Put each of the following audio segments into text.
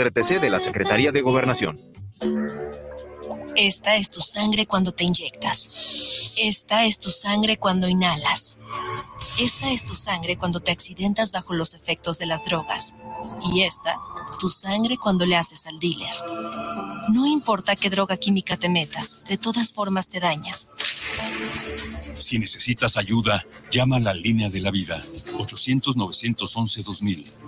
RTC de la Secretaría de Gobernación. Esta es tu sangre cuando te inyectas. Esta es tu sangre cuando inhalas. Esta es tu sangre cuando te accidentas bajo los efectos de las drogas. Y esta, tu sangre cuando le haces al dealer. No importa qué droga química te metas, de todas formas te dañas. Si necesitas ayuda, llama a la línea de la vida 800-911-2000.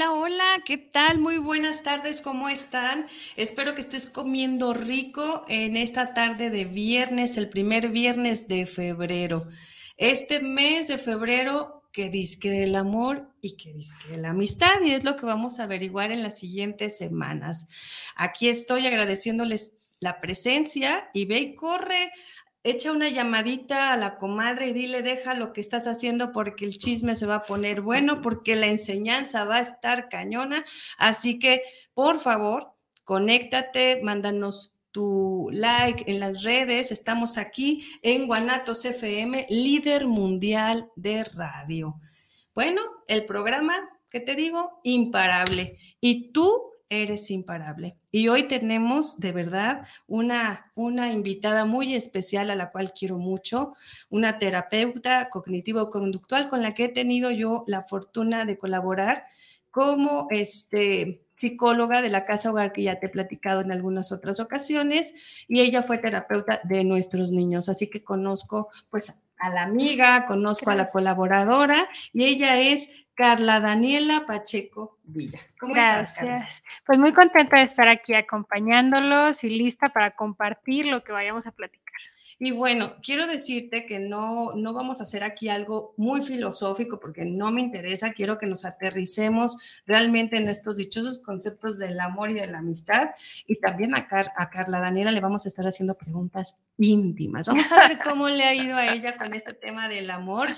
Hola, hola, ¿qué tal? Muy buenas tardes, ¿cómo están? Espero que estés comiendo rico en esta tarde de viernes, el primer viernes de febrero. Este mes de febrero que disque del amor y que disque la amistad, y es lo que vamos a averiguar en las siguientes semanas. Aquí estoy agradeciéndoles la presencia y ve y corre echa una llamadita a la comadre y dile, deja lo que estás haciendo porque el chisme se va a poner bueno, porque la enseñanza va a estar cañona. Así que, por favor, conéctate, mándanos tu like en las redes. Estamos aquí en Guanatos FM, líder mundial de radio. Bueno, el programa, que te digo? Imparable. Y tú eres imparable. Y hoy tenemos de verdad una, una invitada muy especial a la cual quiero mucho, una terapeuta cognitivo-conductual con la que he tenido yo la fortuna de colaborar como este, psicóloga de la casa hogar que ya te he platicado en algunas otras ocasiones y ella fue terapeuta de nuestros niños, así que conozco pues a la amiga, conozco a la colaboradora y ella es Carla Daniela Pacheco Villa. ¿Cómo Gracias. pues muy contenta de estar aquí acompañándolos y lista para compartir lo que vayamos a platicar. Y bueno, quiero decirte que no, no vamos a hacer aquí algo muy filosófico porque no me interesa, quiero que nos aterricemos realmente en estos dichosos conceptos del amor y de la amistad. Y también a, a Carla Daniela le vamos a estar haciendo preguntas íntimas. Vamos a ver cómo le ha ido a ella con este tema del amor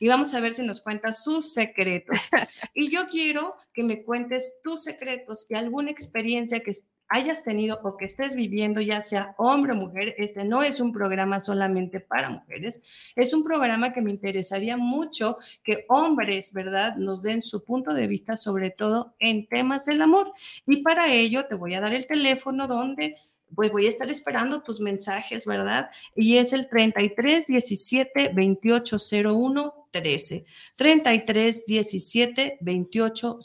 y vamos a ver si nos cuenta sus secretos. Y yo quiero que me cuentes tus secretos y alguna experiencia que hayas tenido o que estés viviendo, ya sea hombre o mujer, este no es un programa solamente para mujeres, es un programa que me interesaría mucho que hombres, ¿verdad?, nos den su punto de vista, sobre todo en temas del amor. Y para ello te voy a dar el teléfono donde pues voy a estar esperando tus mensajes, ¿verdad? Y es el 33 17 28 01 13. 33 17 28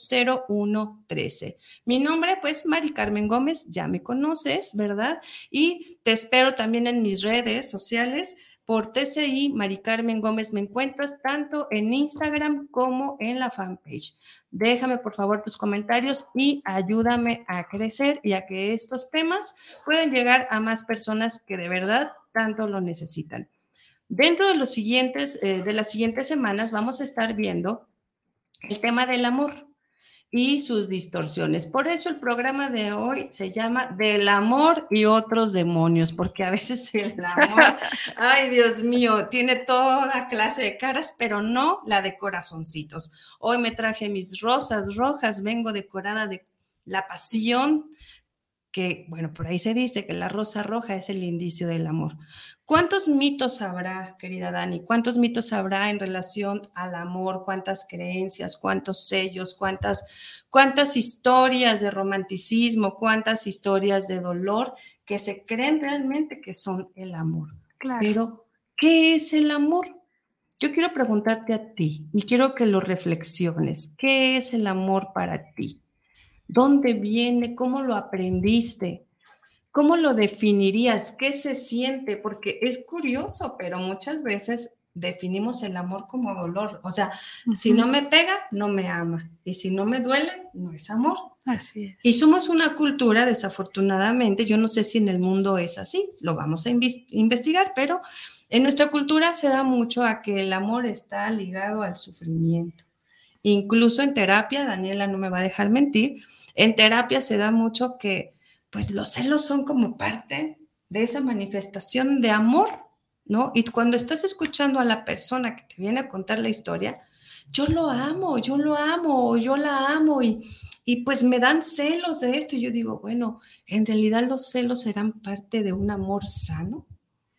01 13. Mi nombre, pues, Mari Carmen Gómez, ya me conoces, ¿verdad? Y te espero también en mis redes sociales por TCI Mari Carmen Gómez. Me encuentras tanto en Instagram como en la fanpage. Déjame por favor tus comentarios y ayúdame a crecer y a que estos temas puedan llegar a más personas que de verdad tanto lo necesitan. Dentro de los siguientes, eh, de las siguientes semanas vamos a estar viendo el tema del amor y sus distorsiones. Por eso el programa de hoy se llama Del amor y otros demonios, porque a veces el amor, ay Dios mío, tiene toda clase de caras, pero no la de corazoncitos. Hoy me traje mis rosas rojas, vengo decorada de la pasión, que, bueno, por ahí se dice que la rosa roja es el indicio del amor. ¿Cuántos mitos habrá, querida Dani? ¿Cuántos mitos habrá en relación al amor? ¿Cuántas creencias? ¿Cuántos sellos? ¿Cuántas, cuántas historias de romanticismo? ¿Cuántas historias de dolor que se creen realmente que son el amor? Claro. Pero, ¿qué es el amor? Yo quiero preguntarte a ti y quiero que lo reflexiones. ¿Qué es el amor para ti? ¿Dónde viene? ¿Cómo lo aprendiste? ¿Cómo lo definirías? ¿Qué se siente? Porque es curioso, pero muchas veces definimos el amor como dolor. O sea, si no me pega, no me ama. Y si no me duele, no es amor. Así es. Y somos una cultura, desafortunadamente, yo no sé si en el mundo es así, lo vamos a investigar, pero en nuestra cultura se da mucho a que el amor está ligado al sufrimiento. Incluso en terapia, Daniela no me va a dejar mentir, en terapia se da mucho que pues los celos son como parte de esa manifestación de amor, ¿no? Y cuando estás escuchando a la persona que te viene a contar la historia, yo lo amo, yo lo amo, yo la amo y, y pues me dan celos de esto. Y yo digo, bueno, en realidad los celos serán parte de un amor sano.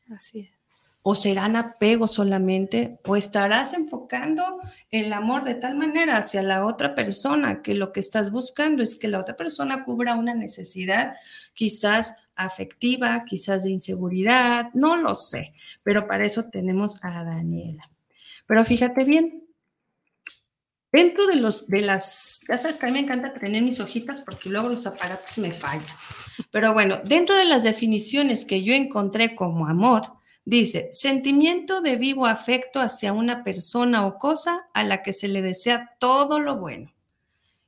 Así es o serán apegos solamente, o estarás enfocando el amor de tal manera hacia la otra persona que lo que estás buscando es que la otra persona cubra una necesidad quizás afectiva, quizás de inseguridad, no lo sé, pero para eso tenemos a Daniela. Pero fíjate bien, dentro de los de las, ya sabes que a mí me encanta tener mis hojitas porque luego los aparatos me fallan. Pero bueno, dentro de las definiciones que yo encontré como amor, Dice, sentimiento de vivo afecto hacia una persona o cosa a la que se le desea todo lo bueno.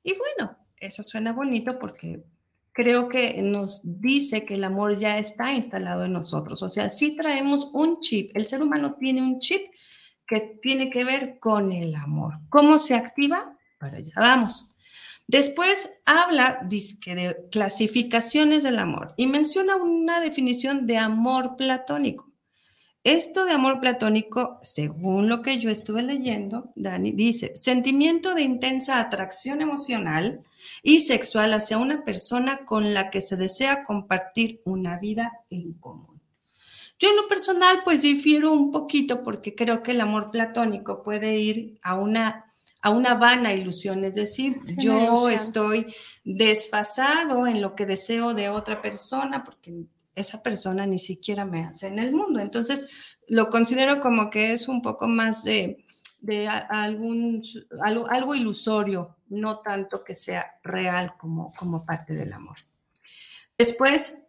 Y bueno, eso suena bonito porque creo que nos dice que el amor ya está instalado en nosotros. O sea, si traemos un chip, el ser humano tiene un chip que tiene que ver con el amor. ¿Cómo se activa? Para allá vamos. Después habla de clasificaciones del amor y menciona una definición de amor platónico. Esto de amor platónico, según lo que yo estuve leyendo, Dani, dice, sentimiento de intensa atracción emocional y sexual hacia una persona con la que se desea compartir una vida en común. Yo en lo personal, pues difiero un poquito porque creo que el amor platónico puede ir a una, a una vana ilusión, es decir, yo estoy desfasado en lo que deseo de otra persona porque esa persona ni siquiera me hace en el mundo. Entonces, lo considero como que es un poco más de, algún, algo, ilusorio, no tanto que sea real como, como parte del amor. Después,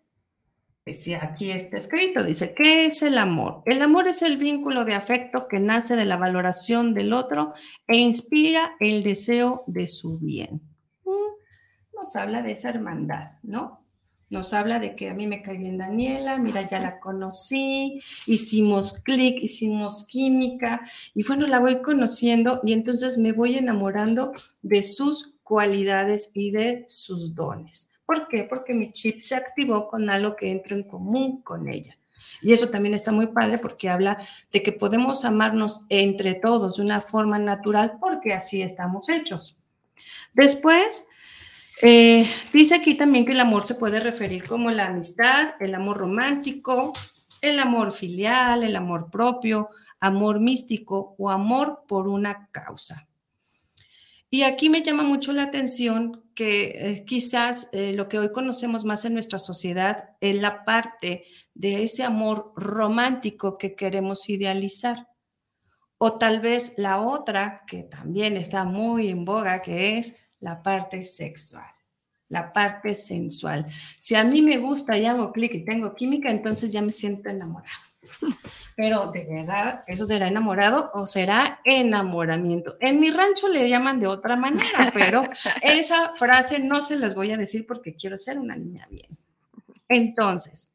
decía aquí está escrito, dice, ¿qué es el amor? El amor es el vínculo de afecto que nace de la valoración del otro e inspira el deseo de su bien. Mm, nos habla de esa hermandad, ¿no? Nos habla de que a mí me cae bien Daniela, mira, ya la conocí, hicimos clic, hicimos química y bueno, la voy conociendo y entonces me voy enamorando de sus cualidades y de sus dones. ¿Por qué? Porque mi chip se activó con algo que entro en común con ella. Y eso también está muy padre porque habla de que podemos amarnos entre todos de una forma natural porque así estamos hechos. Después eh, dice aquí también que el amor se puede referir como la amistad, el amor romántico, el amor filial, el amor propio, amor místico o amor por una causa. Y aquí me llama mucho la atención que eh, quizás eh, lo que hoy conocemos más en nuestra sociedad es la parte de ese amor romántico que queremos idealizar. O tal vez la otra, que también está muy en boga, que es la parte sexual, la parte sensual. Si a mí me gusta y hago clic y tengo química, entonces ya me siento enamorado. Pero de verdad, ¿eso será enamorado o será enamoramiento? En mi rancho le llaman de otra manera, pero esa frase no se las voy a decir porque quiero ser una niña bien. Entonces,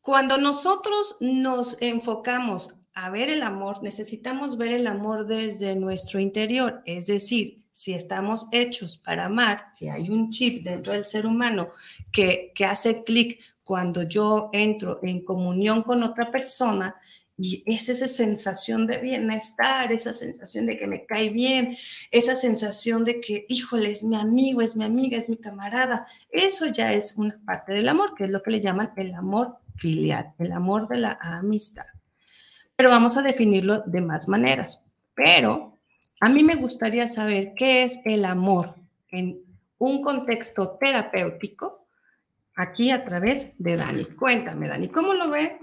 cuando nosotros nos enfocamos a ver el amor, necesitamos ver el amor desde nuestro interior, es decir, si estamos hechos para amar, si hay un chip dentro del ser humano que, hace clic cuando yo entro en comunión con otra persona, y es esa sensación de bienestar, esa sensación de que me cae bien, esa sensación de que, híjole, es mi amigo, es mi amiga, es mi camarada. Eso ya es una parte del amor, que es lo que le llaman el amor filial, el amor de la amistad pero vamos a definirlo de más maneras. Pero a mí me gustaría saber qué es el amor en un contexto terapéutico aquí a través de Dani. Cuéntame, Dani, ¿cómo lo ve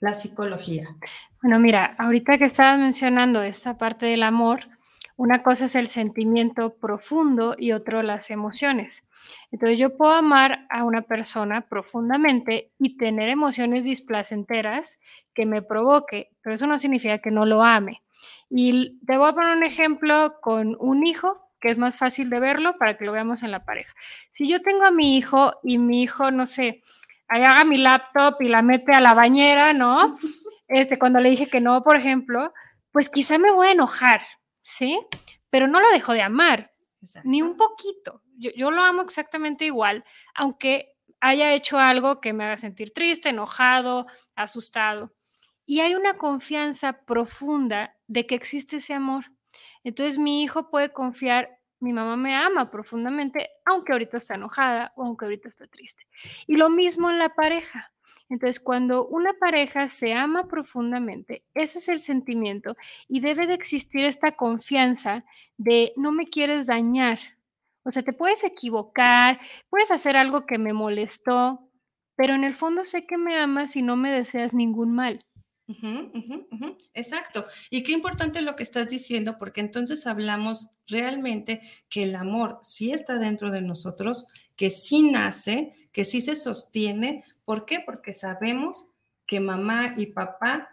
la psicología? Bueno, mira, ahorita que estabas mencionando esta parte del amor, Una cosa es el sentimiento profundo y otro las emociones. Entonces yo puedo amar a una persona profundamente y tener emociones displacenteras que me provoque, pero eso no significa que no lo ame. Y te voy a poner un ejemplo con un hijo que es más fácil de verlo para que lo veamos en la pareja. Si yo tengo a mi hijo y mi hijo, no sé, haga mi laptop y la mete a la bañera, ¿no? Este, cuando le dije que no, por ejemplo, pues quizá me voy a enojar, ¿sí? Pero no lo dejo de amar, ni un poquito. Yo, yo lo amo exactamente igual, aunque haya hecho algo que me haga sentir triste, enojado, asustado. Y hay una confianza profunda de que existe ese amor. Entonces mi hijo puede confiar, mi mamá me ama profundamente, aunque ahorita está enojada o aunque ahorita está triste. Y lo mismo en la pareja. Entonces, cuando una pareja se ama profundamente, ese es el sentimiento y debe de existir esta confianza de no me quieres dañar. O sea, te puedes equivocar, puedes hacer algo que me molestó, pero en el fondo sé que me amas y no me deseas ningún mal. Exacto. Y qué importante lo que estás diciendo, porque entonces hablamos realmente que el amor sí está dentro de nosotros, que sí nace, que sí se sostiene. ¿Por qué? Porque sabemos que mamá y papá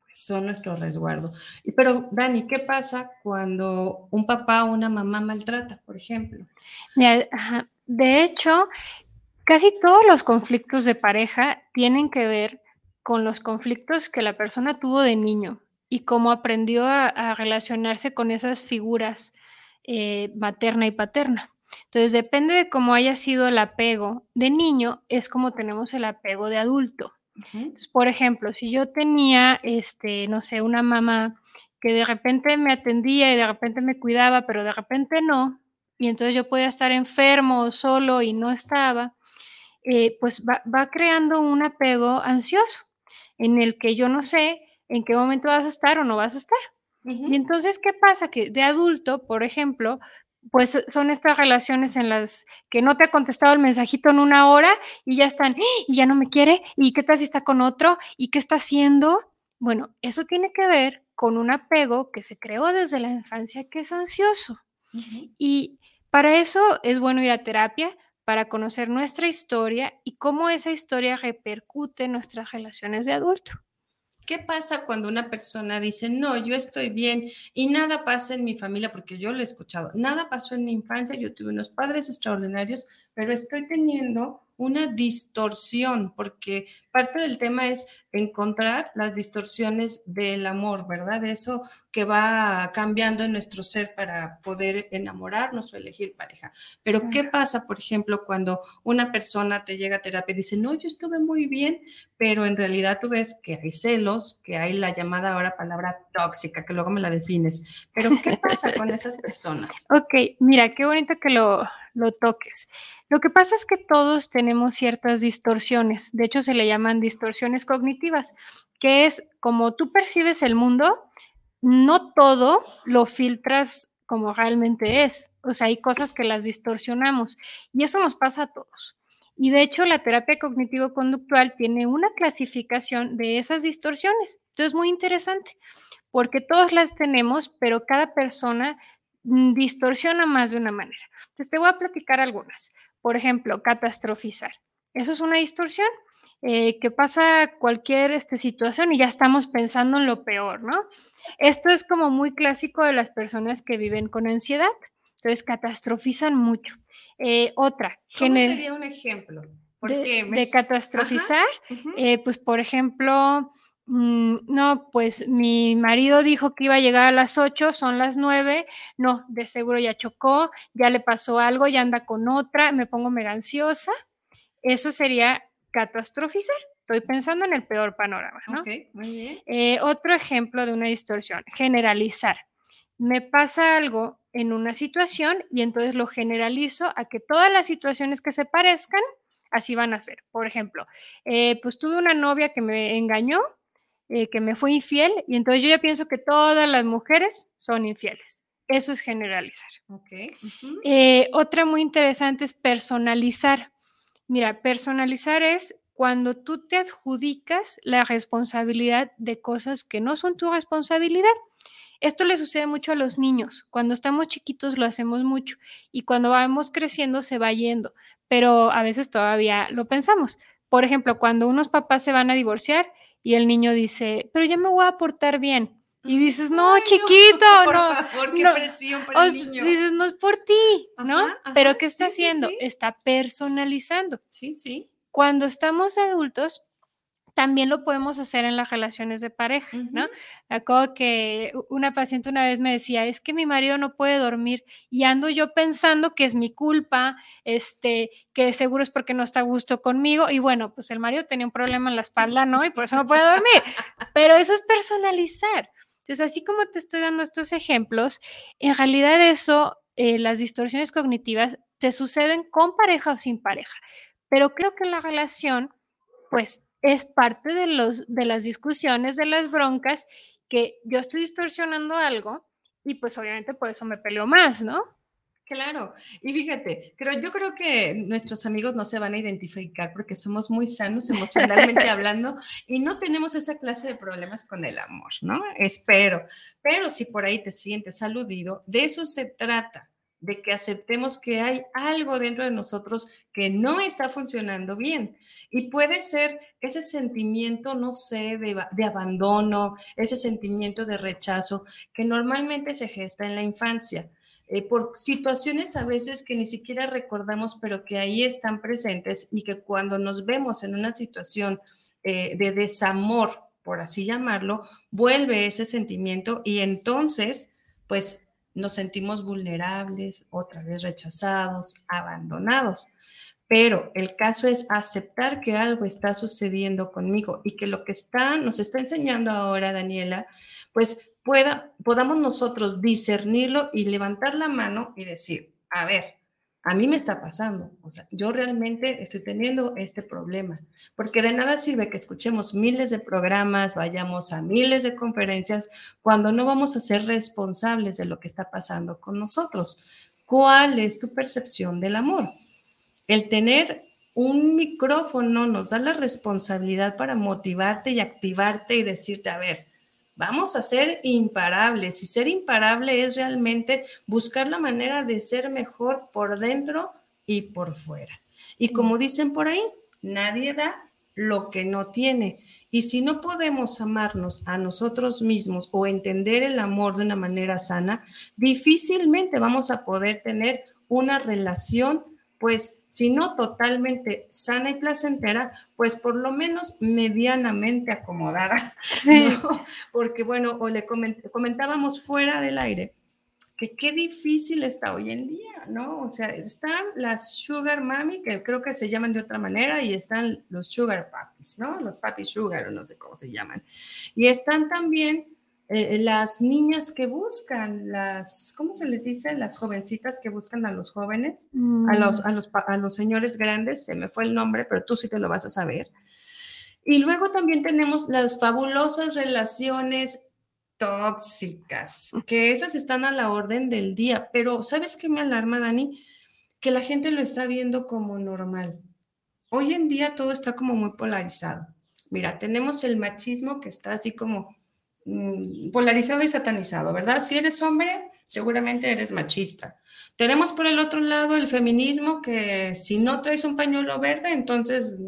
pues, son nuestro resguardo. Pero, Dani, ¿qué pasa cuando un papá o una mamá maltrata, por ejemplo? De hecho, casi todos los conflictos de pareja tienen que ver con los conflictos que la persona tuvo de niño y cómo aprendió a, relacionarse con esas figuras eh, materna y paterna. Entonces, depende de cómo haya sido el apego de niño, es como tenemos el apego de adulto. por ejemplo, si yo tenía, este, no sé, una mamá que de repente me atendía y de repente me cuidaba, pero de repente no, y entonces yo podía estar enfermo o solo y no estaba, eh, pues va creando un apego ansioso en el que yo no sé en qué momento vas a estar o no vas a estar. Y entonces, ¿qué pasa? Que de adulto, por ejemplo, pues son estas relaciones en las que no te ha contestado el mensajito en una hora y ya están, y ya no me quiere, y qué tal si está con otro, y qué está haciendo. Bueno, eso tiene que ver con un apego que se creó desde la infancia que es ansioso. Y para eso es bueno ir a terapia, para conocer nuestra historia y cómo esa historia repercute en nuestras relaciones de adulto. ¿Qué pasa cuando una persona dice, no, yo estoy bien y nada pasa en mi familia? Porque yo lo he escuchado, nada pasó en mi infancia, yo tuve unos padres extraordinarios, pero estoy teniendo una distorsión, porque parte del tema es encontrar las distorsiones del amor, ¿verdad? Eso que va cambiando en nuestro ser para poder enamorarnos o elegir pareja. Pero ¿qué pasa, por ejemplo, cuando una persona te llega a terapia y dice, no, yo estuve muy bien, pero en realidad tú ves que hay celos, que hay la llamada ahora palabra tóxica, que luego me la defines. Pero ¿qué pasa con esas personas? Ok, mira, qué bonito que lo, lo toques. Lo que pasa es que todos tenemos ciertas distorsiones, de hecho se le llaman distorsiones cognitivas, que es como tú percibes el mundo, no todo lo filtras como realmente es, o sea, hay cosas que las distorsionamos y eso nos pasa a todos. Y de hecho la terapia cognitivo-conductual tiene una clasificación de esas distorsiones. Entonces es muy interesante porque todos las tenemos, pero cada persona distorsiona más de una manera. Entonces te voy a platicar algunas. Por ejemplo, catastrofizar. Eso es una distorsión eh, que pasa cualquier este, situación y ya estamos pensando en lo peor, ¿no? Esto es como muy clásico de las personas que viven con ansiedad. Entonces, catastrofizan mucho. Eh, otra. ¿Cómo sería un ejemplo? De, catastrofizar, eh, pues por ejemplo, Mm, no, pues mi marido dijo que iba a llegar a las 8, son las 9, no, de seguro ya chocó, ya le pasó algo, ya anda con otra, me pongo mega ansiosa. Eso sería catastrofizar. Estoy pensando en el peor panorama, ¿no? muy bien. Eh, otro ejemplo de una distorsión, generalizar. Me pasa algo en una situación y entonces lo generalizo a que todas las situaciones que se parezcan, así van a ser. Por ejemplo, eh, pues tuve una novia que me engañó, eh, que me fue infiel y entonces yo ya pienso que todas las mujeres son infieles. Eso es generalizar. Eh, otra muy interesante es personalizar. Mira, personalizar es cuando tú te adjudicas la responsabilidad de cosas que no son tu responsabilidad. Esto le sucede mucho a los niños. Cuando estamos chiquitos lo hacemos mucho y cuando vamos creciendo se va yendo, pero a veces todavía lo pensamos. Por ejemplo, cuando unos papás se van a divorciar y el niño dice, pero ya me voy a portar bien. Y dices, no, chiquito, no. Por qué no, presión para el niño. Dices, no es por ti, ¿no? Ajá, Pero ¿qué está sí, sí, haciendo? sí. Está personalizando. Sí, sí. Cuando estamos adultos, también lo podemos hacer en las relaciones de pareja, ¿no? Me acuerdo que una paciente una vez me decía, es que mi marido no puede dormir y ando yo pensando que es mi culpa, este, que seguro es porque no está a gusto conmigo y bueno, pues el marido tenía un problema en la espalda, ¿no? Y por eso no puede dormir. Pero eso es personalizar. Entonces, así como te estoy dando estos ejemplos, en realidad eso, eh, las distorsiones cognitivas te suceden con pareja o sin pareja. Pero creo que la relación, pues, es parte de, los, de las discusiones, de las broncas, que yo estoy distorsionando algo y pues obviamente por eso me peleo más, ¿no? Claro, y fíjate, creo, yo creo que nuestros amigos no se van a identificar porque somos muy sanos emocionalmente hablando y no tenemos esa clase de problemas con el amor, ¿no? Espero, pero si por ahí te sientes aludido, de eso se trata, de que aceptemos que hay algo dentro de nosotros que no está funcionando bien. Y puede ser ese sentimiento, no sé, de, abandono, ese sentimiento de rechazo que normalmente se gesta en la infancia eh, por situaciones a veces que ni siquiera recordamos, pero que ahí están presentes y que cuando nos vemos en una situación eh, de desamor, por así llamarlo, vuelve ese sentimiento y entonces, pues nos sentimos vulnerables, otra vez rechazados, abandonados. Pero el caso es aceptar que algo está sucediendo conmigo y que lo que está, nos está enseñando ahora Daniela, pues pueda, podamos nosotros discernirlo y levantar la mano y decir, a ver, a mí me está pasando, o sea, yo realmente estoy teniendo este problema, porque de nada sirve que escuchemos miles de programas, vayamos a miles de conferencias, cuando no vamos a ser responsables de lo que está pasando con nosotros. ¿Cuál es tu percepción del amor? El tener un micrófono nos da la responsabilidad para motivarte y activarte y decirte, a ver, Vamos a ser imparables y ser imparable es realmente buscar la manera de ser mejor por dentro y por fuera. Y como dicen por ahí, nadie da lo que no tiene. Y si no podemos amarnos a nosotros mismos o entender el amor de una manera sana, difícilmente vamos a poder tener una relación pues si no totalmente sana y placentera, pues por lo menos medianamente acomodada, Sí. ¿no? Porque bueno, o le coment comentábamos fuera del aire que qué difícil está hoy en día, ¿no? O sea, están las sugar mami, que creo que se llaman de otra manera, y están los sugar papis, ¿no? Los papi sugar, o no sé cómo se llaman. Y están también eh, las niñas que buscan, las, ¿cómo se les dice? Las jovencitas que buscan a los jóvenes, Mm, a los, a los, a los señores grandes, se me fue el nombre, pero tú sí te lo vas a saber. Y luego también tenemos las fabulosas relaciones tóxicas, que esas están a la orden del día, pero ¿sabes qué me alarma, Dani? Que la gente lo está viendo como normal. Hoy en día todo está como muy polarizado. Mira, tenemos el machismo que está así como mm, polarizado y satanizado, ¿verdad? Si eres hombre, seguramente eres machista. Tenemos por el otro lado el feminismo que si no traes un pañuelo verde, entonces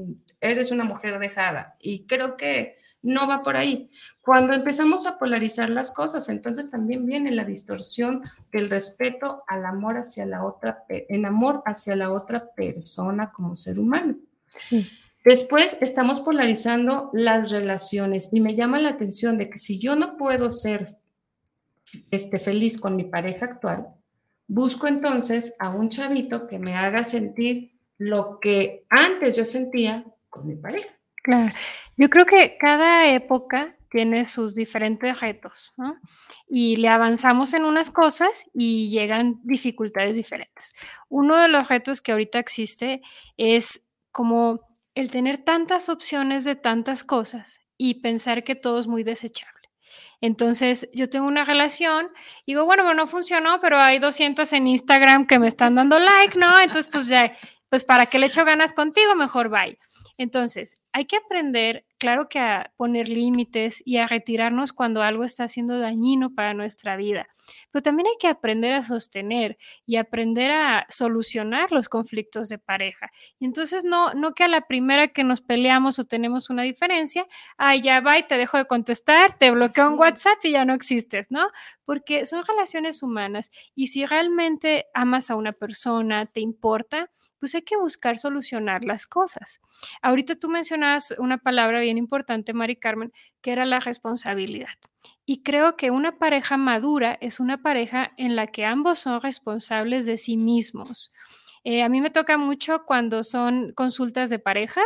eres una mujer dejada. Y creo que no va por ahí. Cuando empezamos a polarizar las cosas, entonces también viene la distorsión del respeto al amor hacia la otra, en amor hacia la otra persona como ser humano. Sí. Después estamos polarizando las relaciones y me llama la atención de que si yo no puedo ser este, feliz con mi pareja actual, busco entonces a un chavito que me haga sentir lo que antes yo sentía con mi pareja. Claro, yo creo que cada época tiene sus diferentes retos, ¿no? Y le avanzamos en unas cosas y llegan dificultades diferentes. Uno de los retos que ahorita existe es como el tener tantas opciones de tantas cosas y pensar que todo es muy desechable. Entonces, yo tengo una relación, digo, bueno, bueno, no funcionó, pero hay 200 en Instagram que me están dando like, ¿no? Entonces, pues ya, pues para que le echo ganas contigo, mejor bye. Entonces, hay que aprender, claro que a poner límites y a retirarnos cuando algo está siendo dañino para nuestra vida, pero también hay que aprender a sostener y aprender a solucionar los conflictos de pareja. Y entonces no, no que a la primera que nos peleamos o tenemos una diferencia, ay, ya va y te dejo de contestar, te bloqueo en WhatsApp y ya no existes, ¿no? Porque son relaciones humanas y si realmente amas a una persona, te importa, pues hay que buscar solucionar las cosas. Ahorita tú mencionas una palabra bien importante, Mari Carmen, que era la responsabilidad. Y creo que una pareja madura es una pareja en la que ambos son responsables de sí mismos. Eh, a mí me toca mucho cuando son consultas de pareja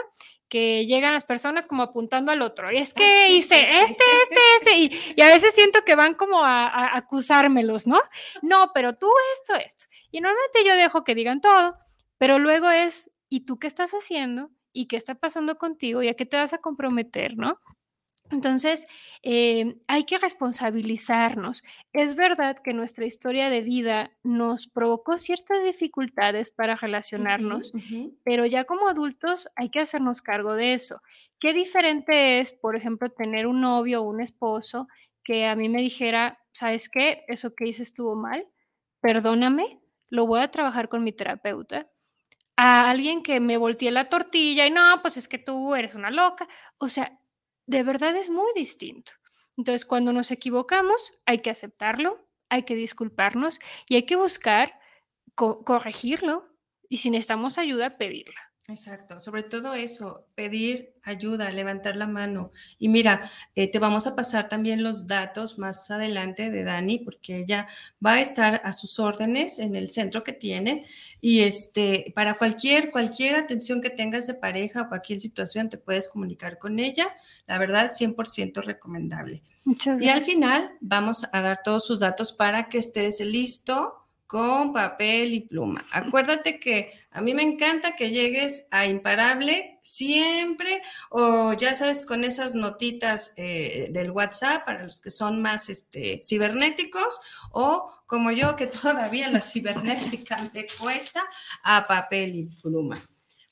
que llegan las personas como apuntando al otro. Es que ah, hice este, este, este, y, a veces siento que van como a, a, acusármelos, ¿no? No, pero tú esto, esto. Y normalmente yo dejo que digan todo, pero luego es, ¿y tú qué estás haciendo? ¿Y qué está pasando contigo? ¿Y a qué te vas a comprometer, no? Entonces, eh, hay que responsabilizarnos. Es verdad que nuestra historia de vida nos provocó ciertas dificultades para relacionarnos, pero ya como adultos hay que hacernos cargo de eso. Qué diferente es, por ejemplo, tener un novio o un esposo que a mí me dijera, ¿sabes qué? Eso que hice estuvo mal, perdóname, lo voy a trabajar con mi terapeuta. A alguien que me volteé la tortilla y no, pues es que tú eres una loca. O sea, de verdad es muy distinto. Entonces, cuando nos equivocamos, hay que aceptarlo, hay que disculparnos y hay que buscar corregirlo y si necesitamos ayuda, pedirla. Exacto, sobre todo eso, pedir ayuda, levantar la mano. Y mira, eh, te vamos a pasar también los datos más adelante de Dani, porque ella va a estar a sus órdenes en el centro que tiene. Y este, para cualquier, cualquier atención que tengas de pareja o cualquier situación, te puedes comunicar con ella. La verdad, 100% recomendable. Muchas gracias. Y al final vamos a dar todos sus datos para que estés listo con papel y pluma. Acuérdate que a mí me encanta que llegues a imparable siempre o ya sabes con esas notitas eh, del WhatsApp para los que son más este, cibernéticos o como yo que todavía la cibernética me cuesta a papel y pluma.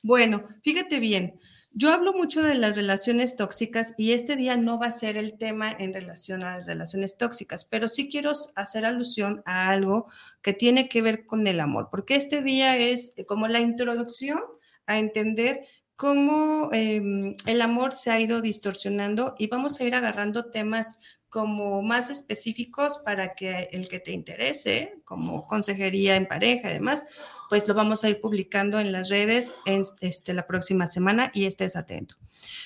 Bueno, fíjate bien. Yo hablo mucho de las relaciones tóxicas y este día no va a ser el tema en relación a las relaciones tóxicas, pero sí quiero hacer alusión a algo que tiene que ver con el amor, porque este día es como la introducción a entender cómo em, el amor se ha ido distorsionando y vamos a ir agarrando temas como más específicos para que el que te interese, como consejería en pareja y demás, pues lo vamos a ir publicando en las redes en este, la próxima semana y estés atento.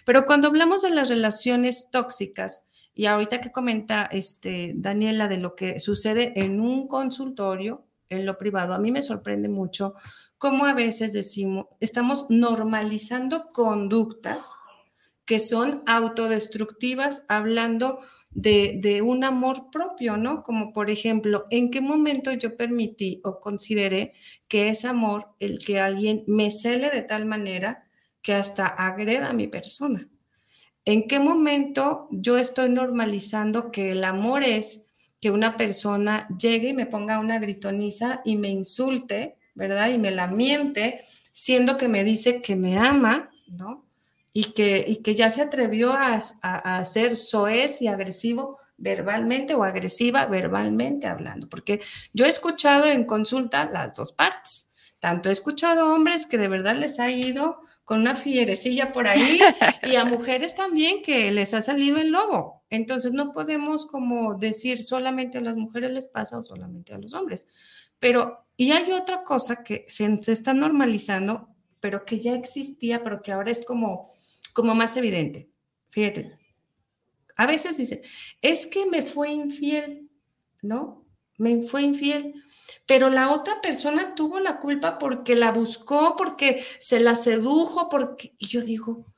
Pero cuando hablamos de las relaciones tóxicas, y ahorita que comenta este, Daniela de lo que sucede en un consultorio, en lo privado, a mí me sorprende mucho cómo a veces decimos, estamos normalizando conductas que son autodestructivas, hablando de, un amor propio, ¿no? Como por ejemplo, ¿en qué momento yo permití o consideré que es amor el que alguien me cele de tal manera que hasta agreda a mi persona? ¿En qué momento yo estoy normalizando que el amor es que una persona llegue y me ponga una gritoniza y me insulte, ¿verdad? Y me la miente, siendo que me dice que me ama, ¿no? Y que, y que ya se atrevió a, a, ser soez y agresivo verbalmente o agresiva verbalmente hablando, porque yo he escuchado en consulta las dos partes. Tanto he escuchado hombres que de verdad les ha ido con una fierecilla por ahí y a mujeres también que les ha salido el lobo. Entonces no podemos como decir solamente a las mujeres les pasa o solamente a los hombres. Pero, y hay otra cosa que se, se está normalizando, pero que ya existía, pero que ahora es como, como más evidente. Fíjate, a veces dicen, es que me fue infiel, ¿no? Me fue infiel, pero la otra persona tuvo la culpa porque la buscó, porque se la sedujo, porque... Y yo digo,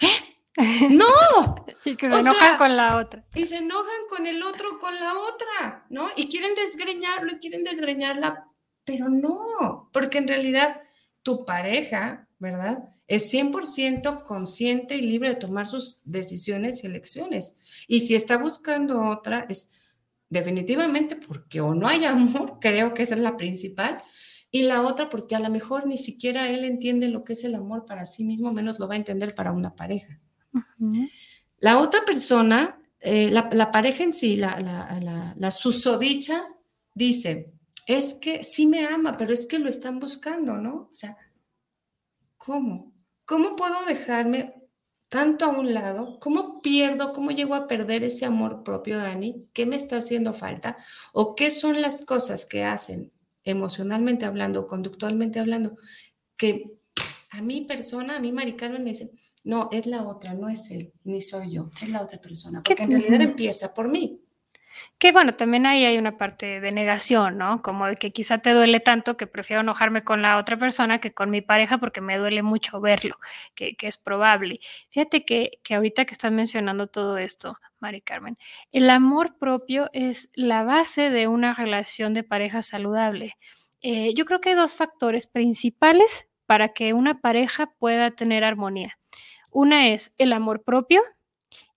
¿eh? No. y que se enojan con la otra. Y se enojan con el otro, con la otra, ¿no? Y quieren desgreñarlo y quieren desgreñarla, pero no, porque en realidad tu pareja, ¿verdad? Es 100% consciente y libre de tomar sus decisiones y elecciones. Y si está buscando otra, es definitivamente porque o no hay amor, creo que esa es la principal, y la otra porque a lo mejor ni siquiera él entiende lo que es el amor para sí mismo, menos lo va a entender para una pareja. La otra persona, eh, la, pareja en sí, la, la, la susodicha, dice, es que sí me ama, pero es que lo están buscando, ¿no? O sea, ¿cómo? ¿Cómo puedo dejarme tanto a un lado? ¿Cómo pierdo, cómo llego a perder ese amor propio, Dani? ¿Qué me está haciendo falta? ¿O qué son las cosas que hacen emocionalmente hablando, conductualmente hablando, que a mi persona, a mí Mari me dice, no, es la otra, no es él, ni soy yo, es la otra persona, porque en realidad empieza por mí. Que bueno, también ahí hay una parte de negación, ¿no? Como de que quizá te duele tanto que prefiero enojarme con la otra persona que con mi pareja porque me duele mucho verlo, que, es probable. Fíjate que, que ahorita que estás mencionando todo esto, Mari Carmen, el amor propio es la base de una relación de pareja saludable. Eh, yo creo que hay dos factores principales para que una pareja pueda tener armonía. Una es el amor propio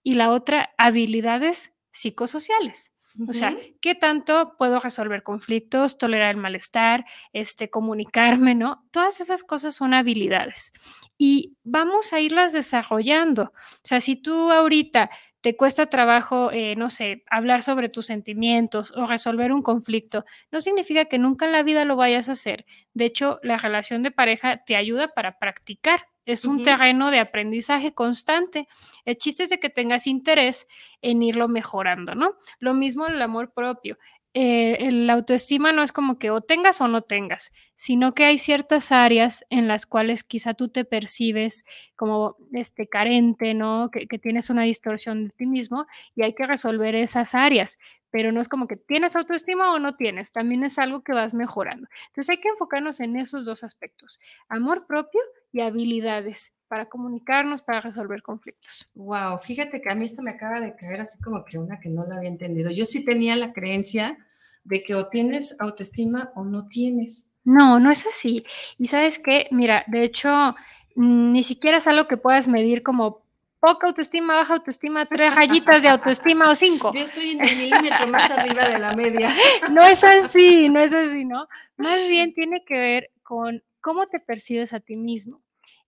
y la otra habilidades psicosociales. O sea, ¿qué tanto puedo resolver conflictos, tolerar el malestar, este, comunicarme, ¿no? Todas esas cosas son habilidades y vamos a irlas desarrollando. O sea, si tú ahorita te cuesta trabajo, eh, no sé, hablar sobre tus sentimientos o resolver un conflicto, no significa que nunca en la vida lo vayas a hacer. De hecho, la relación de pareja te ayuda para practicar es un terreno de aprendizaje constante. El chiste es de que tengas interés en irlo mejorando, ¿no? Lo mismo el amor propio. Eh, la autoestima no es como que o tengas o no tengas, sino que hay ciertas áreas en las cuales quizá tú te percibes como este carente, ¿no? Que, que, tienes una distorsión de ti mismo y hay que resolver esas áreas, pero no es como que tienes autoestima o no tienes, también es algo que vas mejorando. Entonces hay que enfocarnos en esos dos aspectos, amor propio y habilidades para comunicarnos, para resolver conflictos. Wow, fíjate que a mí esto me acaba de caer así como que una que no lo había entendido. Yo sí tenía la creencia de que o tienes autoestima o no tienes. No, no es así. Y sabes qué, mira, de hecho, mm, ni siquiera es algo que puedas medir como poca autoestima, baja autoestima, tres rayitas de autoestima o cinco. Yo estoy en el milímetro más arriba de la media. No es así, no es así, ¿no? Más bien tiene que ver con cómo te percibes a ti mismo.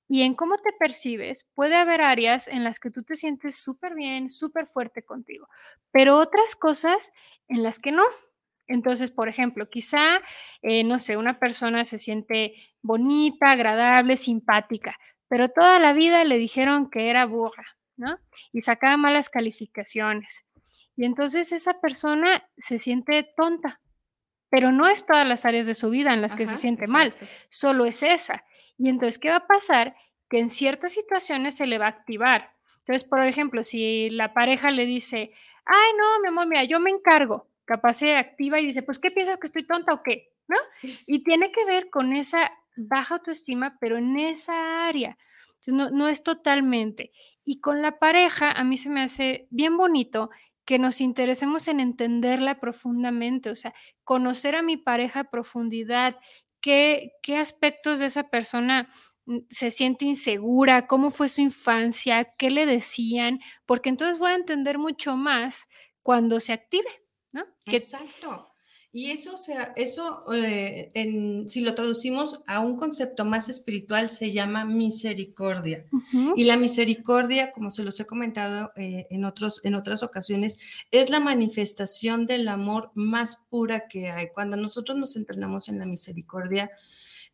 Y en cómo te percibes, puede haber áreas en las que tú te sientes súper bien, súper fuerte contigo, pero otras cosas en las que no. Entonces, por ejemplo, quizá, eh, no sé, una persona se siente bonita, agradable, simpática, pero toda la vida le dijeron que era burra, ¿no? Y sacaba malas calificaciones. Y entonces esa persona se siente tonta, pero no es todas las áreas de su vida en las que se siente mal, solo es esa. Y entonces, ¿qué va a pasar? Que en ciertas situaciones se le va a activar. Entonces, por ejemplo, si la pareja le dice, ay, no, mi amor, mira, yo me encargo, capaz se activa y dice, pues, ¿qué piensas que estoy tonta o qué? ¿No? Y tiene que ver con esa baja autoestima, pero en esa área. Entonces, no, no es totalmente. Y con la pareja, a mí se me hace bien bonito que nos interesemos en entenderla profundamente, o sea, conocer a mi pareja a profundidad, qué, aspectos de esa persona mm, se siente insegura, cómo fue su infancia, qué le decían, porque entonces voy a entender mucho más cuando se active, ¿no? Exacto. Y eso, sea, eso eh, si lo traducimos a un concepto más espiritual, se llama misericordia. Y la misericordia, como se los he comentado eh, en, otros, en otras ocasiones, es la manifestación del amor más pura que hay. Cuando nosotros nos entrenamos en la misericordia,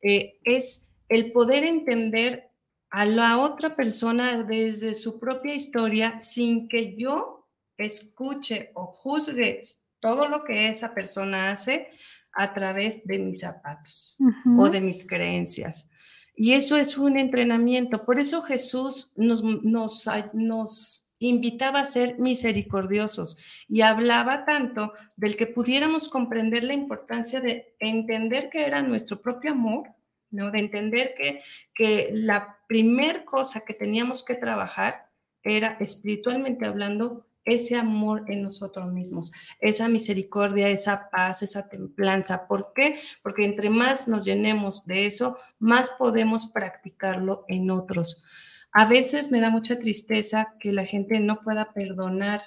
eh, es el poder entender a la otra persona desde su propia historia sin que yo escuche o juzgue todo lo que esa persona hace a través de mis zapatos o de mis creencias. Y eso es un entrenamiento. Por eso Jesús nos, nos, nos invitaba a ser misericordiosos y hablaba tanto del que pudiéramos comprender la importancia de entender que era nuestro propio amor, ¿no? de entender que, que la primer cosa que teníamos que trabajar era espiritualmente hablando ese amor en nosotros mismos, esa misericordia, esa paz, esa templanza. ¿Por qué? Porque entre más nos llenemos de eso, más podemos practicarlo en otros. A veces me da mucha tristeza que la gente no pueda perdonar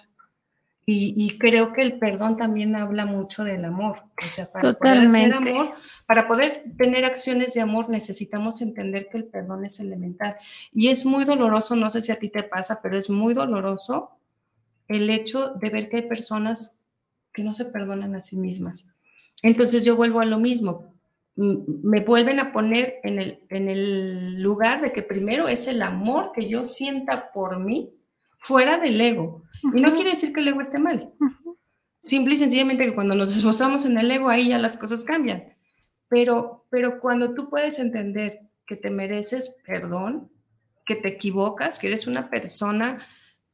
Y, creo que el perdón también habla mucho del amor. O sea, para poder hacer amor, para poder tener acciones de amor, necesitamos entender que el perdón es elemental. Y es muy doloroso, no sé si a ti te pasa, pero es muy doloroso el hecho de ver que hay personas que no se perdonan a sí mismas. Entonces yo vuelvo a lo mismo. Me vuelven a poner en el, en el lugar de que primero es el amor que yo sienta por mí fuera del ego. Y no quiere decir que el ego esté mal. Simple y sencillamente que cuando nos esforzamos en el ego, ahí ya las cosas cambian. Pero, pero cuando tú puedes entender que te mereces perdón, que te equivocas, que eres una persona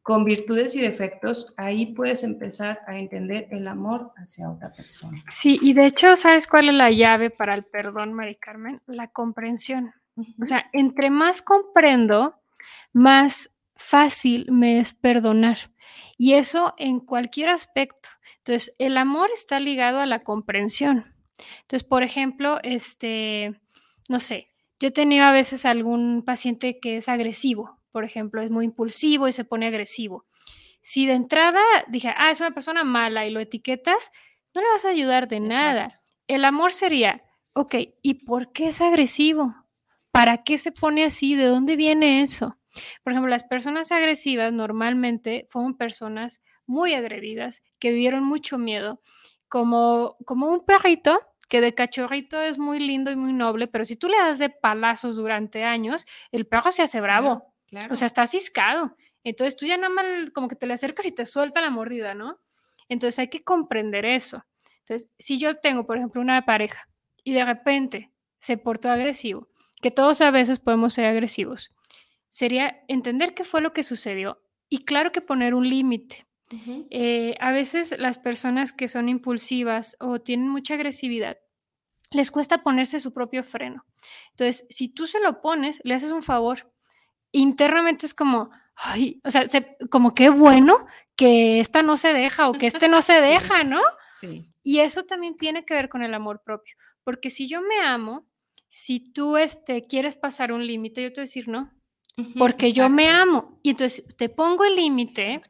con virtudes y defectos, ahí puedes empezar a entender el amor hacia otra persona. Sí, y de hecho, ¿sabes cuál es la llave para el perdón, Mari Carmen? La comprensión. O sea, entre más comprendo, más fácil me es perdonar. Y eso en cualquier aspecto. Entonces, el amor está ligado a la comprensión. Entonces, por ejemplo, este, no sé, yo he tenido a veces algún paciente que es agresivo, por ejemplo, es muy impulsivo y se pone agresivo. Si de entrada dije, ah, es una persona mala y lo etiquetas, no le vas a ayudar de nada. El amor sería, ok, ¿y por qué es agresivo? ¿Para qué se pone así? ¿De dónde viene eso? Por ejemplo, las personas agresivas normalmente fueron personas muy agredidas, que vivieron mucho miedo, como, como un perrito que de cachorrito es muy lindo y muy noble, pero si tú le das de palazos durante años, el perro se hace bravo. O sea, está ciscado. Entonces tú ya nada más como que te le acercas y te suelta la mordida, ¿no? Entonces hay que comprender eso. Entonces, si yo tengo, por ejemplo, una pareja y de repente se portó agresivo, que todos a veces podemos ser agresivos, sería entender qué fue lo que sucedió y claro que poner un límite. Eh, a veces las personas que son impulsivas o tienen mucha agresividad, les cuesta ponerse su propio freno. Entonces, si tú se lo pones, le haces un favor. Internamente es como, ay, o sea, como qué bueno que esta no se deja o que este no se deja, ¿no? Sí. Y eso también tiene que ver con el amor propio, porque si yo me amo, si tú este, quieres pasar un límite, yo te voy a decir no, porque yo me amo. Y entonces te pongo el límite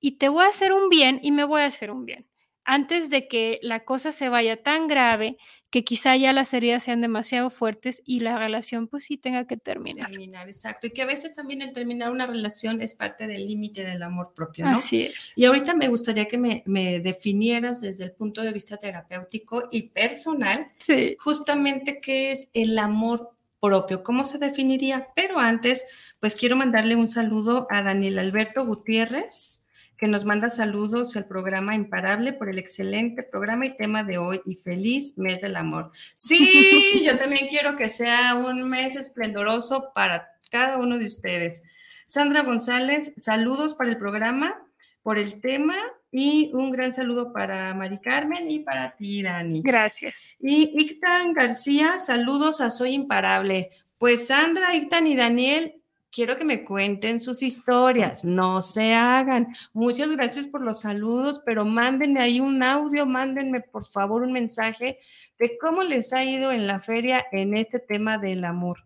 y te voy a hacer un bien y me voy a hacer un bien. Antes de que la cosa se vaya tan grave que quizá ya las heridas sean demasiado fuertes y la relación pues sí tenga que terminar. Terminar, exacto. Y que a veces también el terminar una relación es parte del límite del amor propio, ¿no? Así es. Y ahorita me gustaría que me, me definieras desde el punto de vista terapéutico y personal, sí. justamente qué es el amor propio. ¿Cómo se definiría? Pero antes, pues quiero mandarle un saludo a Daniel Alberto Gutiérrez, que nos manda saludos al programa Imparable por el excelente programa y tema de hoy y feliz mes del amor. Sí, yo también quiero que sea un mes esplendoroso para cada uno de ustedes. Sandra González, saludos para el programa, por el tema y un gran saludo para Mari Carmen y para ti, Dani. Gracias. Y Ictan García, saludos a Soy Imparable. Pues Sandra, Ictan y Daniel, quiero que me cuenten sus historias, no se hagan. Muchas gracias por los saludos, pero mándenme ahí un audio, mándenme por favor un mensaje de cómo les ha ido en la feria en este tema del amor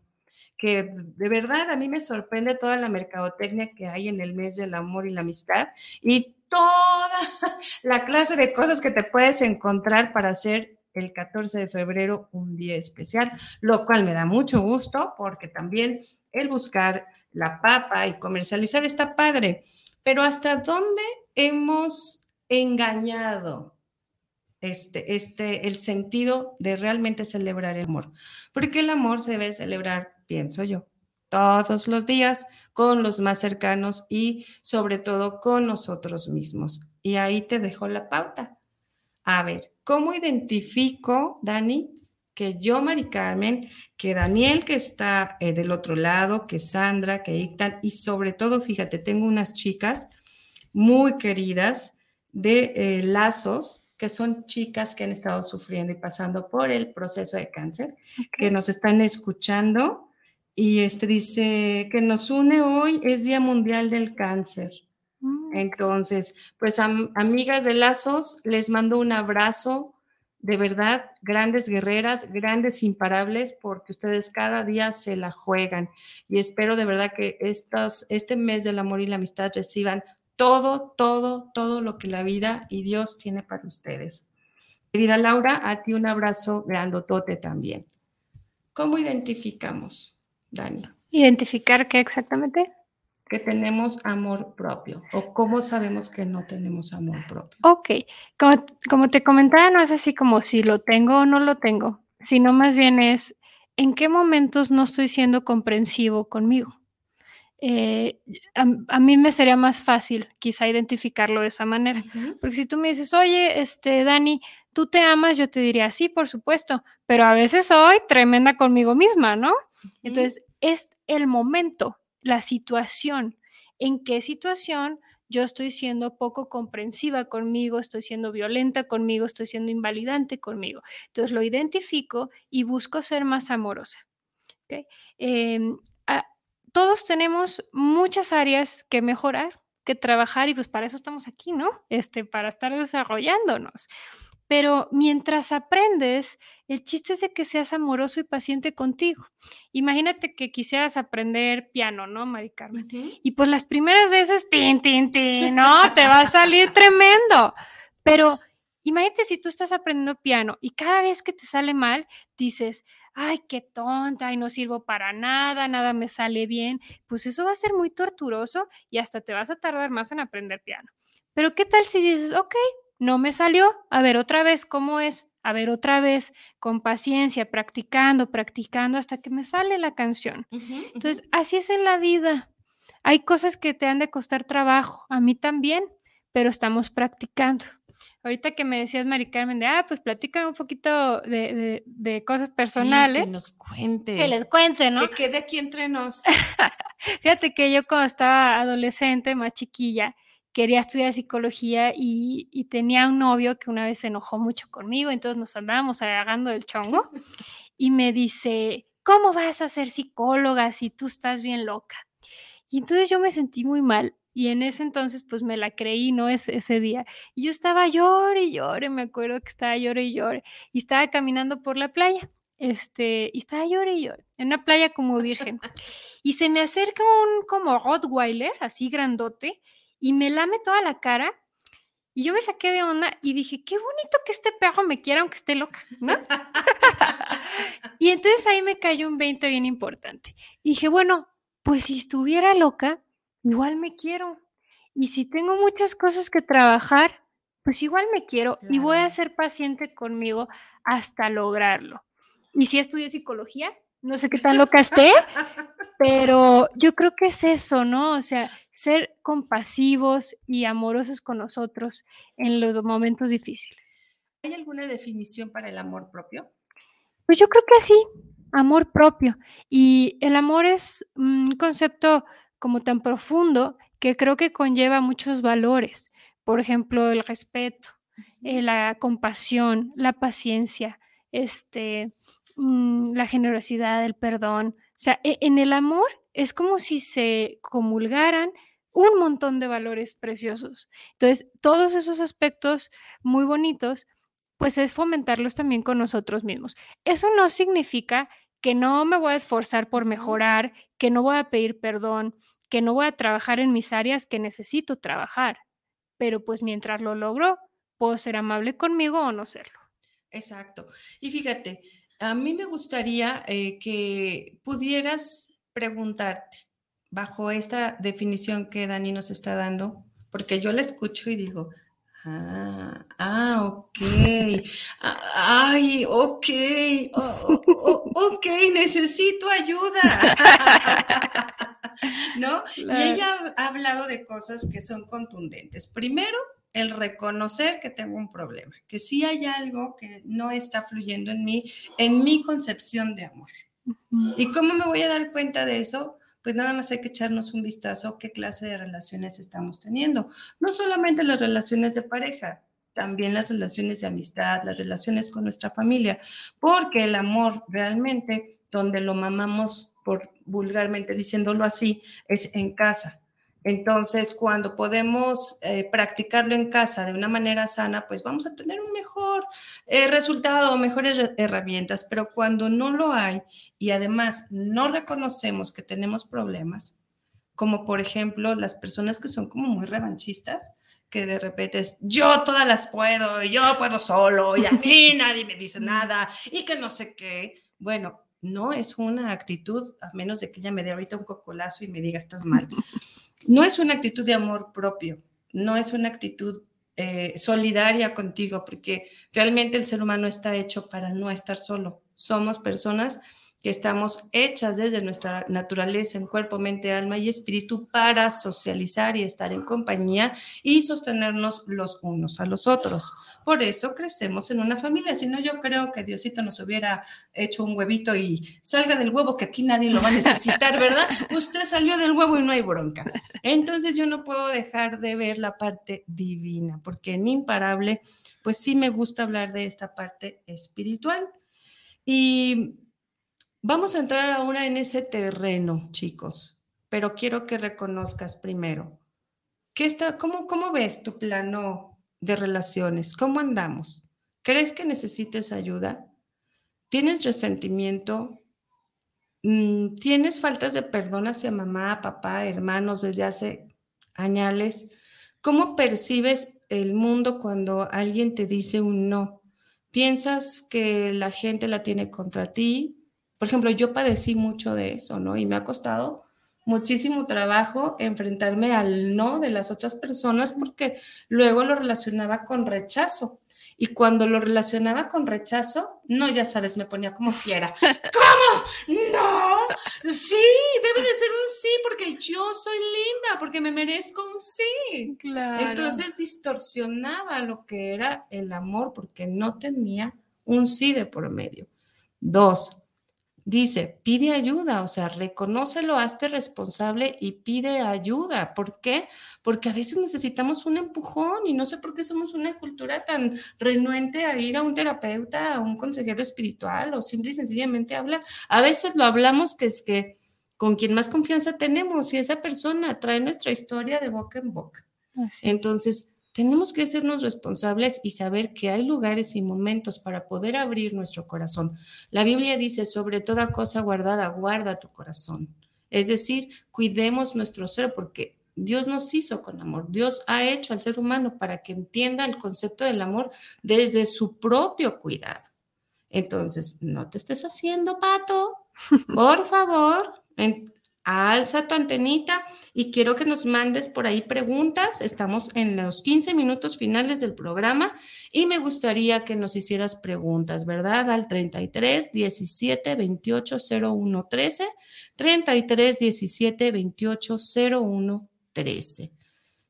que de verdad a mí me sorprende toda la mercadotecnia que hay en el mes del amor y la amistad y toda la clase de cosas que te puedes encontrar para hacer el 14 de febrero un día especial, lo cual me da mucho gusto porque también el buscar la papa y comercializar está padre. Pero ¿hasta dónde hemos engañado este, este, el sentido de realmente celebrar el amor? Porque el amor se debe celebrar, pienso yo, todos los días con los más cercanos y sobre todo con nosotros mismos. Y ahí te dejo la pauta. A ver, ¿cómo identifico, Dani, que yo, Mari Carmen, que Daniel, que está eh, del otro lado, que Sandra, que Ictan, y sobre todo, fíjate, tengo unas chicas muy queridas de eh, lazos, que son chicas que han estado sufriendo y pasando por el proceso de cáncer, que nos están escuchando y este dice que nos une hoy es Día Mundial del Cáncer. Mm. Entonces, pues amigas de Lazos, les mando un abrazo, de verdad, grandes guerreras, grandes imparables, porque ustedes cada día se la juegan. Y espero de verdad que estos, este mes del amor y la amistad reciban todo, todo, todo lo que la vida y Dios tiene para ustedes. Querida Laura, a ti un abrazo grandotote también. ¿Cómo identificamos, Dani? ¿Identificar qué exactamente? Que tenemos amor propio o cómo sabemos que no tenemos amor propio. Ok, como, como te comentaba, no es así como si lo tengo o no lo tengo, sino más bien es en qué momentos no estoy siendo comprensivo conmigo. Eh, a, mí me sería más fácil quizá identificarlo de esa manera. Porque si tú me dices, oye, este, Dani, tú te amas, yo te diría, sí, por supuesto, pero a veces soy tremenda conmigo misma, ¿no? Entonces, es el momento, la situación, en qué situación yo estoy siendo poco comprensiva conmigo, estoy siendo violenta conmigo, estoy siendo invalidante conmigo. Entonces lo identifico y busco ser más amorosa. Em, todos tenemos muchas áreas que mejorar, que trabajar y pues para eso estamos aquí, ¿no? Este, para estar desarrollándonos. Pero mientras aprendes, el chiste es de que seas amoroso y paciente contigo. Imagínate que quisieras aprender piano, ¿no, Mari Carmen? Y pues las primeras veces, tin, tin, tin, ¿no? Te va a salir tremendo. Pero imagínate si tú estás aprendiendo piano y cada vez que te sale mal, dices, ay, qué tonta, y no sirvo para nada, nada me sale bien, pues eso va a ser muy torturoso y hasta te vas a tardar más en aprender piano. Pero ¿qué tal si dices, ok, no me salió, a ver otra vez cómo es, a ver otra vez, con paciencia, practicando, practicando hasta que me sale la canción. Entonces, así es en la vida. Hay cosas que te han de costar trabajo, a mí también, pero estamos practicando. Ahorita que me decías, Mari Carmen, de, ah, pues platica un poquito de, cosas personales. que nos cuente. Que les cuente, ¿no? Que quede aquí entre nos. Fíjate que yo cuando estaba adolescente, más chiquilla, quería estudiar psicología y, y, tenía un novio que una vez se enojó mucho conmigo, entonces nos andábamos agarrando del chongo y me dice, ¿cómo vas a ser psicóloga si tú estás bien loca? Y entonces yo me sentí muy mal y en ese entonces, pues me la creí, ¿no? Ese, ese día. Y yo estaba llore y llore, me acuerdo que estaba llore y llore. Y estaba caminando por la playa, este, y estaba llore y llore, en una playa como virgen. Y se me acerca un como Rottweiler, así grandote, y me lame toda la cara. Y yo me saqué de onda y dije, qué bonito que este perro me quiera aunque esté loca, ¿no? y entonces ahí me cayó un 20 bien importante. Y dije, bueno, pues si estuviera loca, igual me quiero. Y si tengo muchas cosas que trabajar, pues igual me quiero y voy a ser paciente conmigo hasta lograrlo. Y si estudio psicología, no sé qué tan loca esté, pero yo creo que es eso, ¿no? O sea, ser compasivos y amorosos con nosotros en los momentos difíciles. ¿Hay alguna definición para el amor propio? Pues yo creo que sí, amor propio. Y el amor es un concepto como tan profundo que creo que conlleva muchos valores. Por ejemplo, el respeto, eh, la compasión, la paciencia, este, mm, la generosidad, el perdón. O sea, e, en el amor es como si se comulgaran un montón de valores preciosos. Entonces, todos esos aspectos muy bonitos, pues es fomentarlos también con nosotros mismos. Eso no significa que no me voy a esforzar por mejorar, que no voy a pedir perdón, que no voy a trabajar en mis áreas que necesito trabajar, pero pues mientras lo logro, puedo ser amable conmigo o no serlo. Exacto. Y fíjate, a mí me gustaría eh, que pudieras preguntarte bajo esta definición que Dani nos está dando, porque yo la escucho y digo, Ah, ah, ok. Ah, ay, ok. ok, necesito ayuda. ¿No? Y ella ha hablado de cosas que son contundentes. Primero, el reconocer que tengo un problema, que sí hay algo que no está fluyendo en mí, en mi concepción de amor. ¿Y cómo me voy a dar cuenta de eso? pues nada más hay que echarnos un vistazo a qué clase de relaciones estamos teniendo. No solamente las relaciones de pareja, también las relaciones de amistad, las relaciones con nuestra familia, porque el amor realmente, donde lo mamamos, por vulgarmente diciéndolo así, es en casa. Entonces, cuando podemos eh, practicarlo en casa de una manera sana, pues vamos a tener un mejor eh, resultado, mejores herramientas, pero cuando no lo hay y además no reconocemos que tenemos problemas, como por ejemplo las personas que son como muy revanchistas, que de repente es yo todas las puedo, yo puedo solo, y a mí nadie me dice nada, y que no sé qué. Bueno, no es una actitud, a menos de que ella me dé ahorita un cocolazo y me diga estás mal. No es una actitud de amor propio, no es una actitud eh, solidaria contigo, porque realmente el ser humano está hecho para no estar solo. Somos personas que estamos hechas desde nuestra naturaleza en cuerpo, mente, alma y espíritu para socializar y estar en compañía y sostenernos los unos a los otros. Por eso crecemos en una familia. Si no, yo creo que Diosito nos hubiera hecho un huevito y salga del huevo, que aquí nadie lo va a necesitar, ¿verdad? Usted salió del huevo y no hay bronca. Entonces yo no puedo dejar de ver la parte divina, porque en Imparable, pues sí me gusta hablar de esta parte espiritual. Y Vamos a entrar ahora en ese terreno, chicos, pero quiero que reconozcas primero. ¿Qué está, cómo, ¿Cómo ves tu plano de relaciones? ¿Cómo andamos? ¿Crees que necesites ayuda? ¿Tienes resentimiento? Mm, ¿Tienes faltas de perdón hacia mamá, papá, hermanos desde hace años? ¿Cómo percibes el mundo cuando alguien te dice un no? ¿Piensas que la gente la tiene contra ti? Por ejemplo, yo padecí mucho de eso, ¿no? Y me ha costado muchísimo trabajo enfrentarme al no de las otras personas porque luego lo relacionaba con rechazo. Y cuando lo relacionaba con rechazo, no, ya sabes, me ponía como fiera. ¿Cómo? No, sí, debe de ser un sí porque yo soy linda, porque me merezco un sí. Claro. Entonces distorsionaba lo que era el amor porque no tenía un sí de por medio. Dos, dice, pide ayuda, o sea, reconócelo, hazte responsable y pide ayuda. ¿Por qué? Porque a veces necesitamos un empujón y no sé por qué somos una cultura tan renuente a ir a un terapeuta, a un consejero espiritual o simple y sencillamente hablar. A veces lo hablamos que es que con quien más confianza tenemos y esa persona trae nuestra historia de boca en boca. Entonces, tenemos que sernos responsables y saber que hay lugares y momentos para poder abrir nuestro corazón. La Biblia dice, sobre toda cosa guardada, guarda tu corazón. Es decir, cuidemos nuestro ser porque Dios nos hizo con amor. Dios ha hecho al ser humano para que entienda el concepto del amor desde su propio cuidado. Entonces, no te estés haciendo pato, por favor alza tu antenita y quiero que nos mandes por ahí preguntas. Estamos en los 15 minutos finales del programa y me gustaría que nos hicieras preguntas, ¿verdad? Al 33 17 28 01 13, 33 17 28 01 13.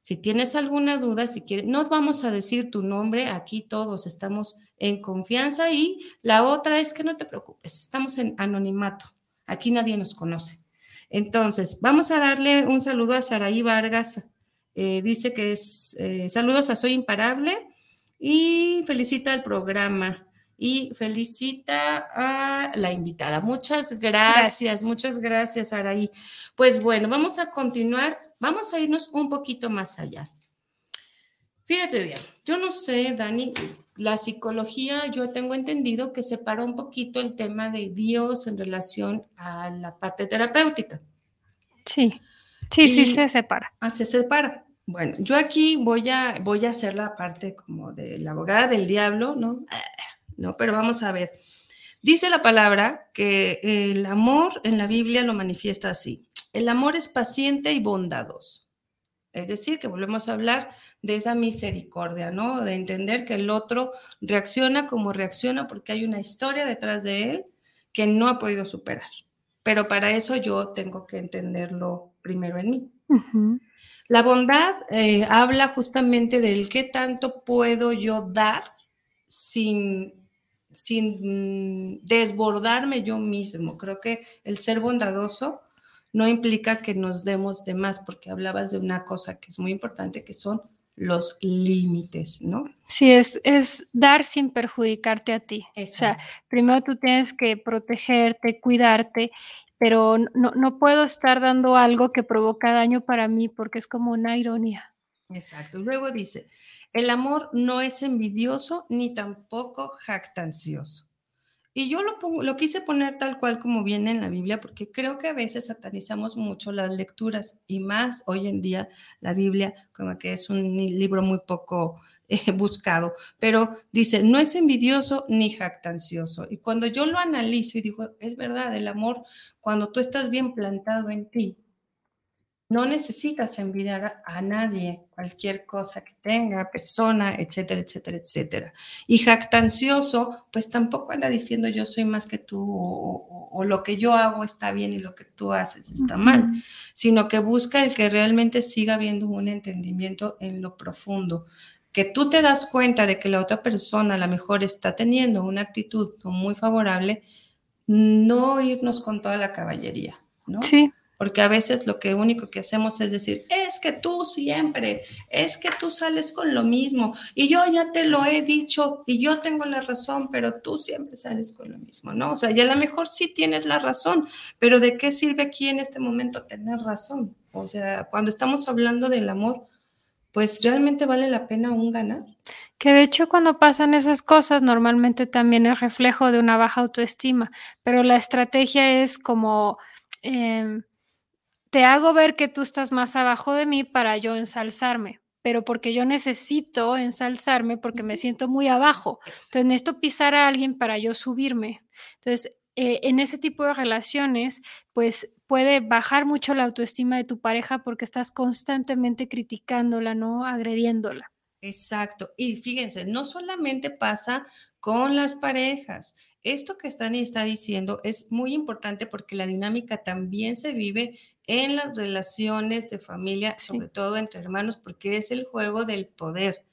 Si tienes alguna duda, si quieres, no vamos a decir tu nombre, aquí todos estamos en confianza y la otra es que no te preocupes, estamos en anonimato, aquí nadie nos conoce. Entonces, vamos a darle un saludo a Saraí Vargas. Eh, dice que es eh, saludos a Soy Imparable y felicita el programa y felicita a la invitada. Muchas gracias, muchas gracias, Saraí. Pues bueno, vamos a continuar, vamos a irnos un poquito más allá. Fíjate bien, yo no sé, Dani, la psicología, yo tengo entendido que separa un poquito el tema de Dios en relación a la parte terapéutica. Sí, sí, sí se separa. Ah, se separa. Bueno, yo aquí voy a, voy a hacer la parte como de la abogada del diablo, ¿no? No, pero vamos a ver. Dice la palabra que el amor en la Biblia lo manifiesta así. El amor es paciente y bondadoso. Es decir, que volvemos a hablar de esa misericordia, ¿no? De entender que el otro reacciona como reacciona porque hay una historia detrás de él que no ha podido superar. Pero para eso yo tengo que entenderlo primero en mí. La bondad eh, habla justamente del qué tanto puedo yo dar sin, sin desbordarme yo mismo. Creo que el ser bondadoso no implica que nos demos de más, porque hablabas de una cosa que es muy importante, que son los límites, ¿no? Sí, es, es dar sin perjudicarte a ti. O sea, primero tú tienes que protegerte, cuidarte, pero no, no puedo estar dando algo que provoca daño para mí porque es como una ironía. Exacto. Luego dice, el amor no es envidioso ni tampoco jactancioso. Y yo lo, lo quise poner tal cual como viene en la Biblia, porque creo que a veces satanizamos mucho las lecturas y más hoy en día la Biblia, como que es un libro muy poco eh, buscado, pero dice, no es envidioso ni jactancioso. Y cuando yo lo analizo y digo, es verdad, el amor, cuando tú estás bien plantado en ti, no necesitas envidiar a nadie, cualquier cosa que tenga, persona, etcétera, etcétera, etcétera. Y jactancioso, pues tampoco anda diciendo yo soy más que tú o, lo que yo hago está bien y lo que tú haces está mal, sino que busca el que realmente siga habiendo un entendimiento en lo profundo, que tú te das cuenta de que la otra persona a lo mejor está teniendo una actitud muy favorable, no irnos con toda la caballería, ¿no? Sí porque a veces lo que único que hacemos es decir, es que tú siempre, es que tú sales con lo mismo y yo ya te lo he dicho y yo tengo la razón, pero tú siempre sales con lo mismo, ¿no? O sea, y a lo mejor sí tienes la razón, pero ¿de qué sirve aquí en este momento tener razón? O sea, cuando estamos hablando del amor, pues realmente vale la pena un ganar. Que de hecho cuando pasan esas cosas normalmente también es reflejo de una baja autoestima, pero la estrategia es como... Em, te hago ver que tú estás más abajo de mí para yo ensalzarme, pero porque yo necesito ensalzarme porque me siento muy abajo. Entonces necesito pisar a alguien para yo subirme. Entonces, eh, en ese tipo de relaciones, pues puede bajar mucho la autoestima de tu pareja porque estás constantemente criticándola, ¿no? Agrediéndola. Exacto. Y fíjense, no solamente pasa con las parejas. Esto que Stani está diciendo es muy importante porque la dinámica también se vive en las relaciones de familia, sobre todo entre hermanos, porque es el juego del poder.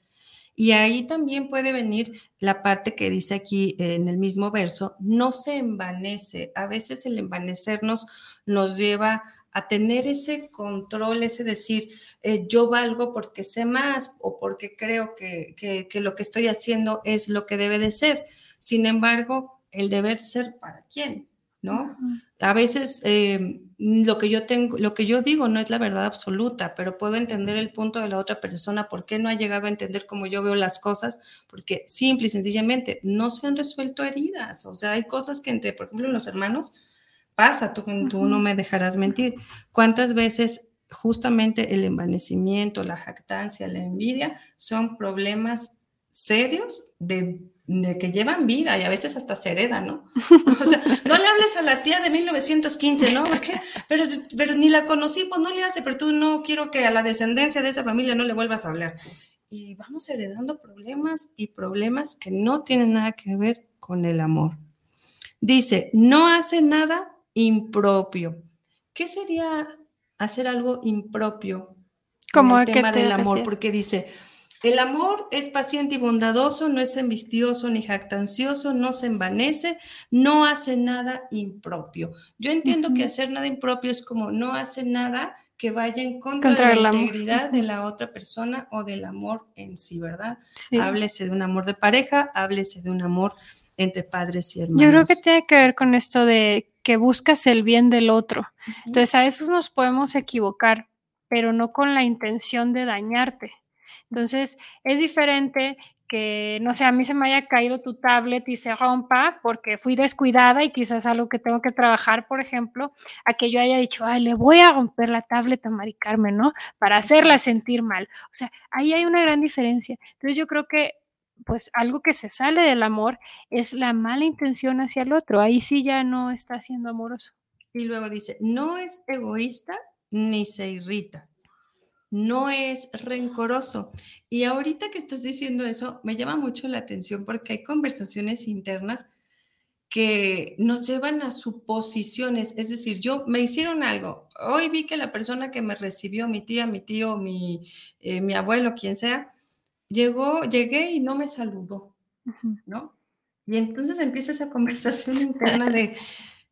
Y ahí también puede venir la parte que dice aquí en el mismo verso, no se envanece. A veces el envanecernos nos lleva a tener ese control, ese decir, eh, yo valgo porque sé más o porque creo que, que, lo que estoy haciendo es lo que debe de ser. Sin embargo, el deber ser para quién, ¿no? A veces eh, lo que yo tengo, lo que yo digo no es la verdad absoluta, pero puedo entender el punto de la otra persona, por qué no ha llegado a entender cómo yo veo las cosas, porque simple y sencillamente no se han resuelto heridas. O sea, hay cosas que entre, por ejemplo, los hermanos, pasa, tú, tú no me dejarás mentir. ¿Cuántas veces justamente el envanecimiento, la jactancia, la envidia son problemas serios de, que llevan vida y a veces hasta se hereda, ¿no? O sea, no le hables a la tía de 1915, ¿no? Pero, pero ni la conocí, pues no le hace, pero tú no quiero que a la descendencia de esa familia no le vuelvas a hablar. Y vamos heredando problemas y problemas que no tienen nada que ver con el amor. Dice, no hace nada impropio. ¿Qué sería hacer algo impropio? Como el tema del amor, porque dice, el amor es paciente y bondadoso, no es envistioso ni jactancioso, no se envanece, no hace nada impropio. Yo entiendo que hacer nada impropio es como no hace nada que vaya en contra, de la integridad de la otra persona o del amor en sí, ¿verdad? Háblese de un amor de pareja, háblese de un amor entre padres y hermanos. Yo creo que tiene que ver con esto de que buscas el bien del otro. Entonces, a veces nos podemos equivocar, pero no con la intención de dañarte. Entonces, es diferente que, no sé, a mí se me haya caído tu tablet y se rompa porque fui descuidada y quizás algo que tengo que trabajar, por ejemplo, a que yo haya dicho, ay, le voy a romper la tablet a Mari Carmen, ¿no? Para hacerla sentir mal. O sea, ahí hay una gran diferencia. Entonces, yo creo que pues algo que se sale del amor es la mala intención hacia el otro. Ahí sí ya no está siendo amoroso. Y luego dice, no es egoísta ni se irrita, no es rencoroso. Y ahorita que estás diciendo eso, me llama mucho la atención porque hay conversaciones internas que nos llevan a suposiciones, es decir, yo me hicieron algo, hoy vi que la persona que me recibió, mi tía, mi tío, mi, eh, mi abuelo, quien sea, llegó, llegué y no me saludó, ¿no? Y entonces empieza esa conversación interna de,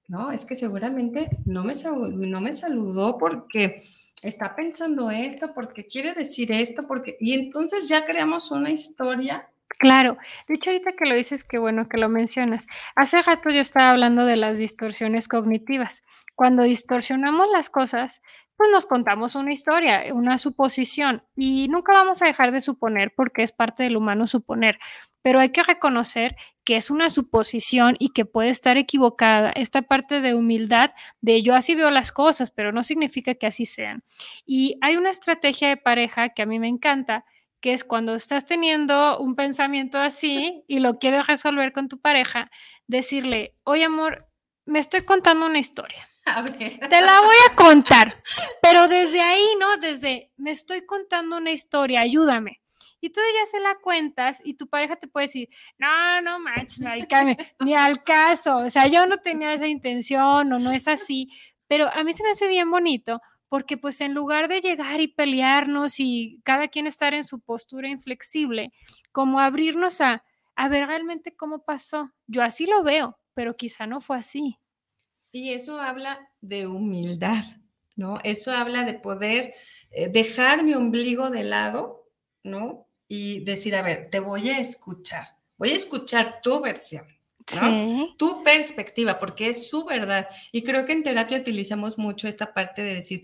no, es que seguramente no me, no me saludó porque está pensando esto, porque quiere decir esto, porque... Y entonces ya creamos una historia Claro, de hecho ahorita que lo dices, qué bueno que lo mencionas. Hace rato yo estaba hablando de las distorsiones cognitivas. Cuando distorsionamos las cosas, pues nos contamos una historia, una suposición y nunca vamos a dejar de suponer porque es parte del humano suponer, pero hay que reconocer que es una suposición y que puede estar equivocada. Esta parte de humildad de yo así veo las cosas, pero no significa que así sean. Y hay una estrategia de pareja que a mí me encanta, que es cuando estás teniendo un pensamiento así y lo quieres resolver con tu pareja, decirle, oye amor, me estoy contando una historia te la voy a contar, pero desde ahí, ¿no? Desde, me estoy contando una historia, ayúdame. Y tú ya se la cuentas y tu pareja te puede decir, no, no manches, ni al caso, o sea, yo no tenía esa intención o no es así, pero a mí se me hace bien bonito porque pues en lugar de llegar y pelearnos y cada quien estar en su postura inflexible, como abrirnos a, a ver realmente cómo pasó. Yo así lo veo, pero quizá no fue así. Y eso habla de humildad, ¿no? Eso habla de poder eh, dejar mi ombligo de lado, ¿no? Y decir, a ver, te voy a escuchar, voy a escuchar tu versión, ¿no? Tu perspectiva, porque es su verdad. Y creo que en terapia utilizamos mucho esta parte de decir,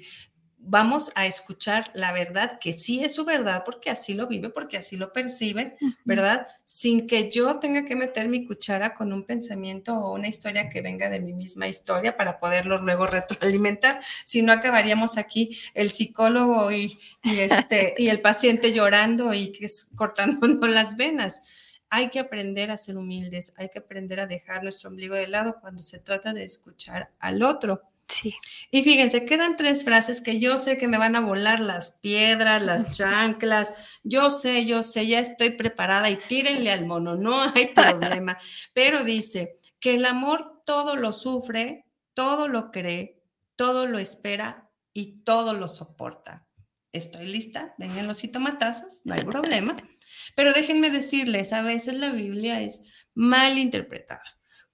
vamos a escuchar la verdad, que sí es su verdad, porque así lo vive, porque así lo percibe, ¿verdad? Sin que yo tenga que meter mi cuchara con un pensamiento o una historia que venga de mi misma historia para poderlo luego retroalimentar. Si no, acabaríamos aquí el psicólogo y, este, y el paciente llorando y que es cortándonos las venas. Hay que aprender a ser humildes, hay que aprender a dejar nuestro ombligo de lado cuando se trata de escuchar al otro. Sí. Y fíjense, quedan tres frases que yo sé que me van a volar las piedras, las chanclas. Yo sé, yo sé, ya estoy preparada y tírenle al mono, no hay problema. Pero dice que el amor todo lo sufre, todo lo cree, todo lo espera y todo lo soporta. Estoy lista, denme los tomatazos, no hay problema. Pero déjenme decirles, a veces la Biblia es mal interpretada.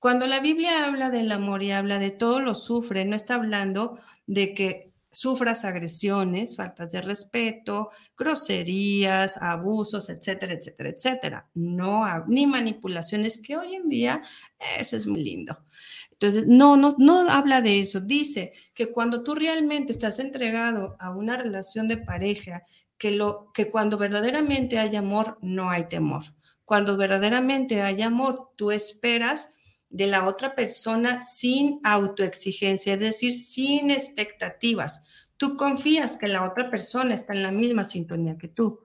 Cuando la Biblia habla del amor y habla de todo lo sufre, no está hablando de que sufras agresiones, faltas de respeto, groserías, abusos, etcétera, etcétera, etcétera. No, ni manipulaciones, que hoy en día eso es muy lindo. Entonces, no, no, no habla de eso. Dice que cuando tú realmente estás entregado a una relación de pareja, que, lo, que cuando verdaderamente hay amor, no hay temor. Cuando verdaderamente hay amor, tú esperas de la otra persona sin autoexigencia, es decir, sin expectativas. Tú confías que la otra persona está en la misma sintonía que tú.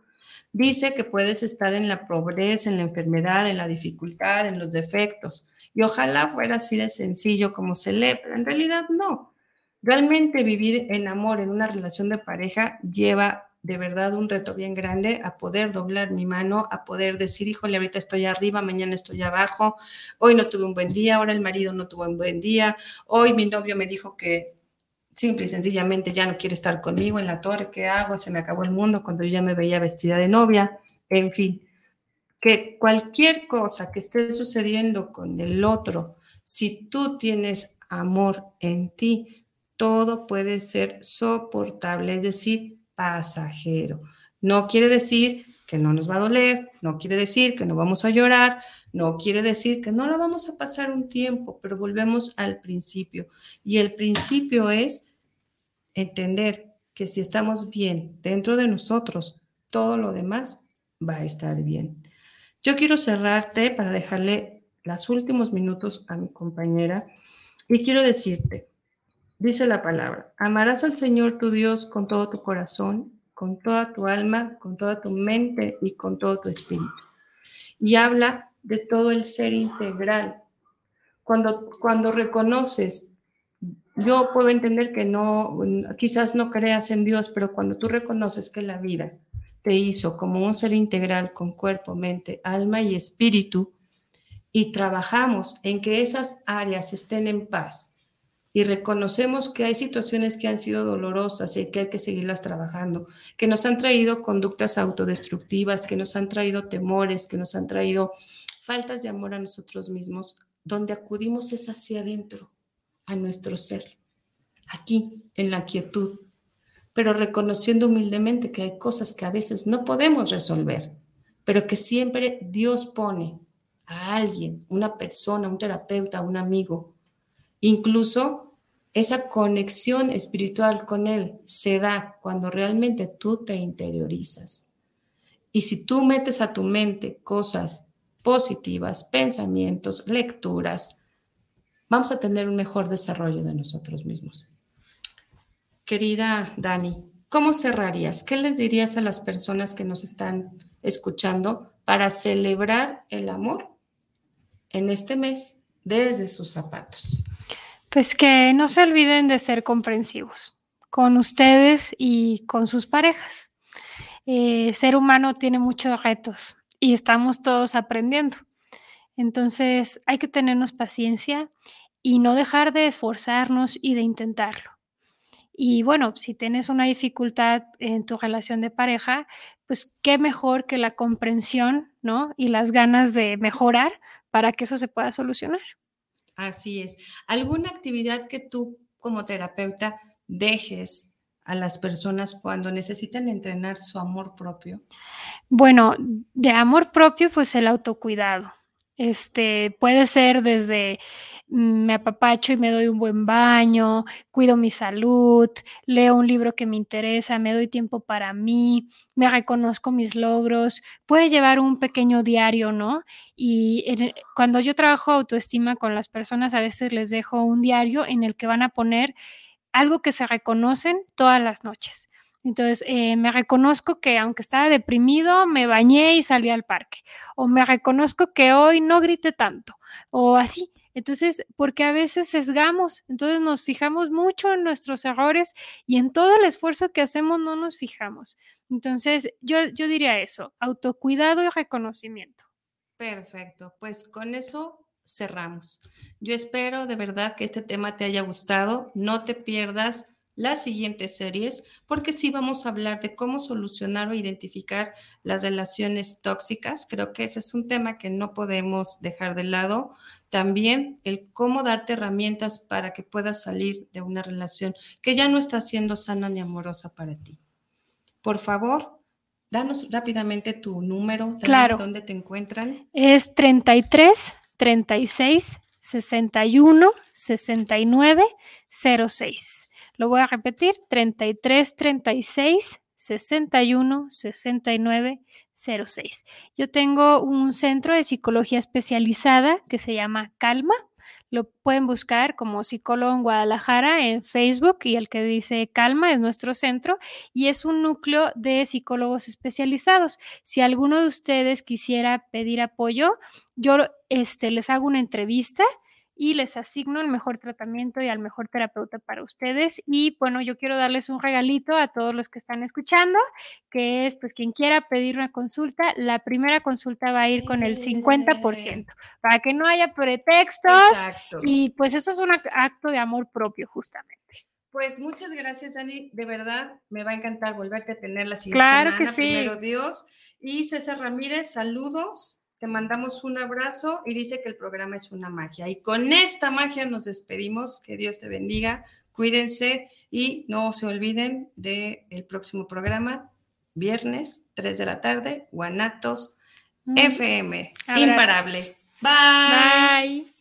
Dice que puedes estar en la pobreza, en la enfermedad, en la dificultad, en los defectos. Y ojalá fuera así de sencillo como se lee, pero en realidad no. Realmente vivir en amor, en una relación de pareja, lleva de verdad un reto bien grande a poder doblar mi mano, a poder decir, híjole, ahorita estoy arriba, mañana estoy abajo, hoy no tuve un buen día, ahora el marido no tuvo un buen día, hoy mi novio me dijo que simple y sencillamente ya no quiere estar conmigo en la torre, ¿qué hago? Se me acabó el mundo cuando yo ya me veía vestida de novia, en fin, que cualquier cosa que esté sucediendo con el otro, si tú tienes amor en ti, todo puede ser soportable, es decir, pasajero. No quiere decir que no nos va a doler, no quiere decir que no vamos a llorar, no quiere decir que no la vamos a pasar un tiempo, pero volvemos al principio. Y el principio es entender que si estamos bien dentro de nosotros, todo lo demás va a estar bien. Yo quiero cerrarte para dejarle los últimos minutos a mi compañera y quiero decirte, Dice la palabra, amarás al Señor tu Dios con todo tu corazón, con toda tu alma, con toda tu mente y con todo tu espíritu. Y habla de todo el ser integral. Cuando, cuando reconoces, yo puedo entender que no, quizás no creas en Dios, pero cuando tú reconoces que la vida te hizo como un ser integral con cuerpo, mente, alma y espíritu, y trabajamos en que esas áreas estén en paz, y reconocemos que hay situaciones que han sido dolorosas y que hay que seguirlas trabajando, que nos han traído conductas autodestructivas, que nos han traído temores, que nos han traído faltas de amor a nosotros mismos, donde acudimos es hacia adentro, a nuestro ser, aquí, en la quietud, pero reconociendo humildemente que hay cosas que a veces no podemos resolver, pero que siempre Dios pone a alguien, una persona, un terapeuta, un amigo, incluso esa conexión espiritual con Él se da cuando realmente tú te interiorizas. Y si tú metes a tu mente cosas positivas, pensamientos, lecturas, vamos a tener un mejor desarrollo de nosotros mismos. Querida Dani, ¿cómo cerrarías? ¿Qué les dirías a las personas que nos están escuchando para celebrar el amor en este mes desde sus zapatos? Pues que no se olviden de ser comprensivos con ustedes y con sus parejas. Eh, ser humano tiene muchos retos y estamos todos aprendiendo. Entonces hay que tenernos paciencia y no dejar de esforzarnos y de intentarlo. Y bueno, si tienes una dificultad en tu relación de pareja, pues qué mejor que la comprensión, ¿no? Y las ganas de mejorar para que eso se pueda solucionar. Así es. ¿Alguna actividad que tú como terapeuta dejes a las personas cuando necesitan entrenar su amor propio? Bueno, de amor propio, pues el autocuidado. Este puede ser desde me apapacho y me doy un buen baño, cuido mi salud, leo un libro que me interesa, me doy tiempo para mí, me reconozco mis logros, puede llevar un pequeño diario, ¿no? Y cuando yo trabajo autoestima con las personas, a veces les dejo un diario en el que van a poner algo que se reconocen todas las noches. Entonces, eh, me reconozco que aunque estaba deprimido, me bañé y salí al parque. O me reconozco que hoy no grité tanto. O así. Entonces, porque a veces sesgamos, entonces nos fijamos mucho en nuestros errores y en todo el esfuerzo que hacemos no nos fijamos. Entonces, yo, yo diría eso, autocuidado y reconocimiento. Perfecto, pues con eso cerramos. Yo espero de verdad que este tema te haya gustado. No te pierdas las siguientes series porque sí vamos a hablar de cómo solucionar o identificar las relaciones tóxicas. Creo que ese es un tema que no podemos dejar de lado. También el cómo darte herramientas para que puedas salir de una relación que ya no está siendo sana ni amorosa para ti. Por favor, danos rápidamente tu número, claro. dónde te encuentran. Es 33 36 61 69 06. Lo voy a repetir, 33 36 61 69 06. Yo tengo un centro de psicología especializada que se llama Calma lo pueden buscar como psicólogo en Guadalajara en Facebook y el que dice Calma es nuestro centro y es un núcleo de psicólogos especializados. Si alguno de ustedes quisiera pedir apoyo, yo este, les hago una entrevista y les asigno el mejor tratamiento y al mejor terapeuta para ustedes. Y bueno, yo quiero darles un regalito a todos los que están escuchando, que es pues quien quiera pedir una consulta, la primera consulta va a ir con el 50%, para que no haya pretextos. Y pues eso es un acto de amor propio, justamente. Pues muchas gracias, Dani. De verdad, me va a encantar volverte a tener la siguiente claro Que sí. Primero Dios. Y César Ramírez, saludos te mandamos un abrazo y dice que el programa es una magia. Y con esta magia nos despedimos. Que Dios te bendiga. Cuídense y no se olviden del el próximo programa, viernes, 3 de la tarde, Guanatos FM. Imparable. Bye. Bye.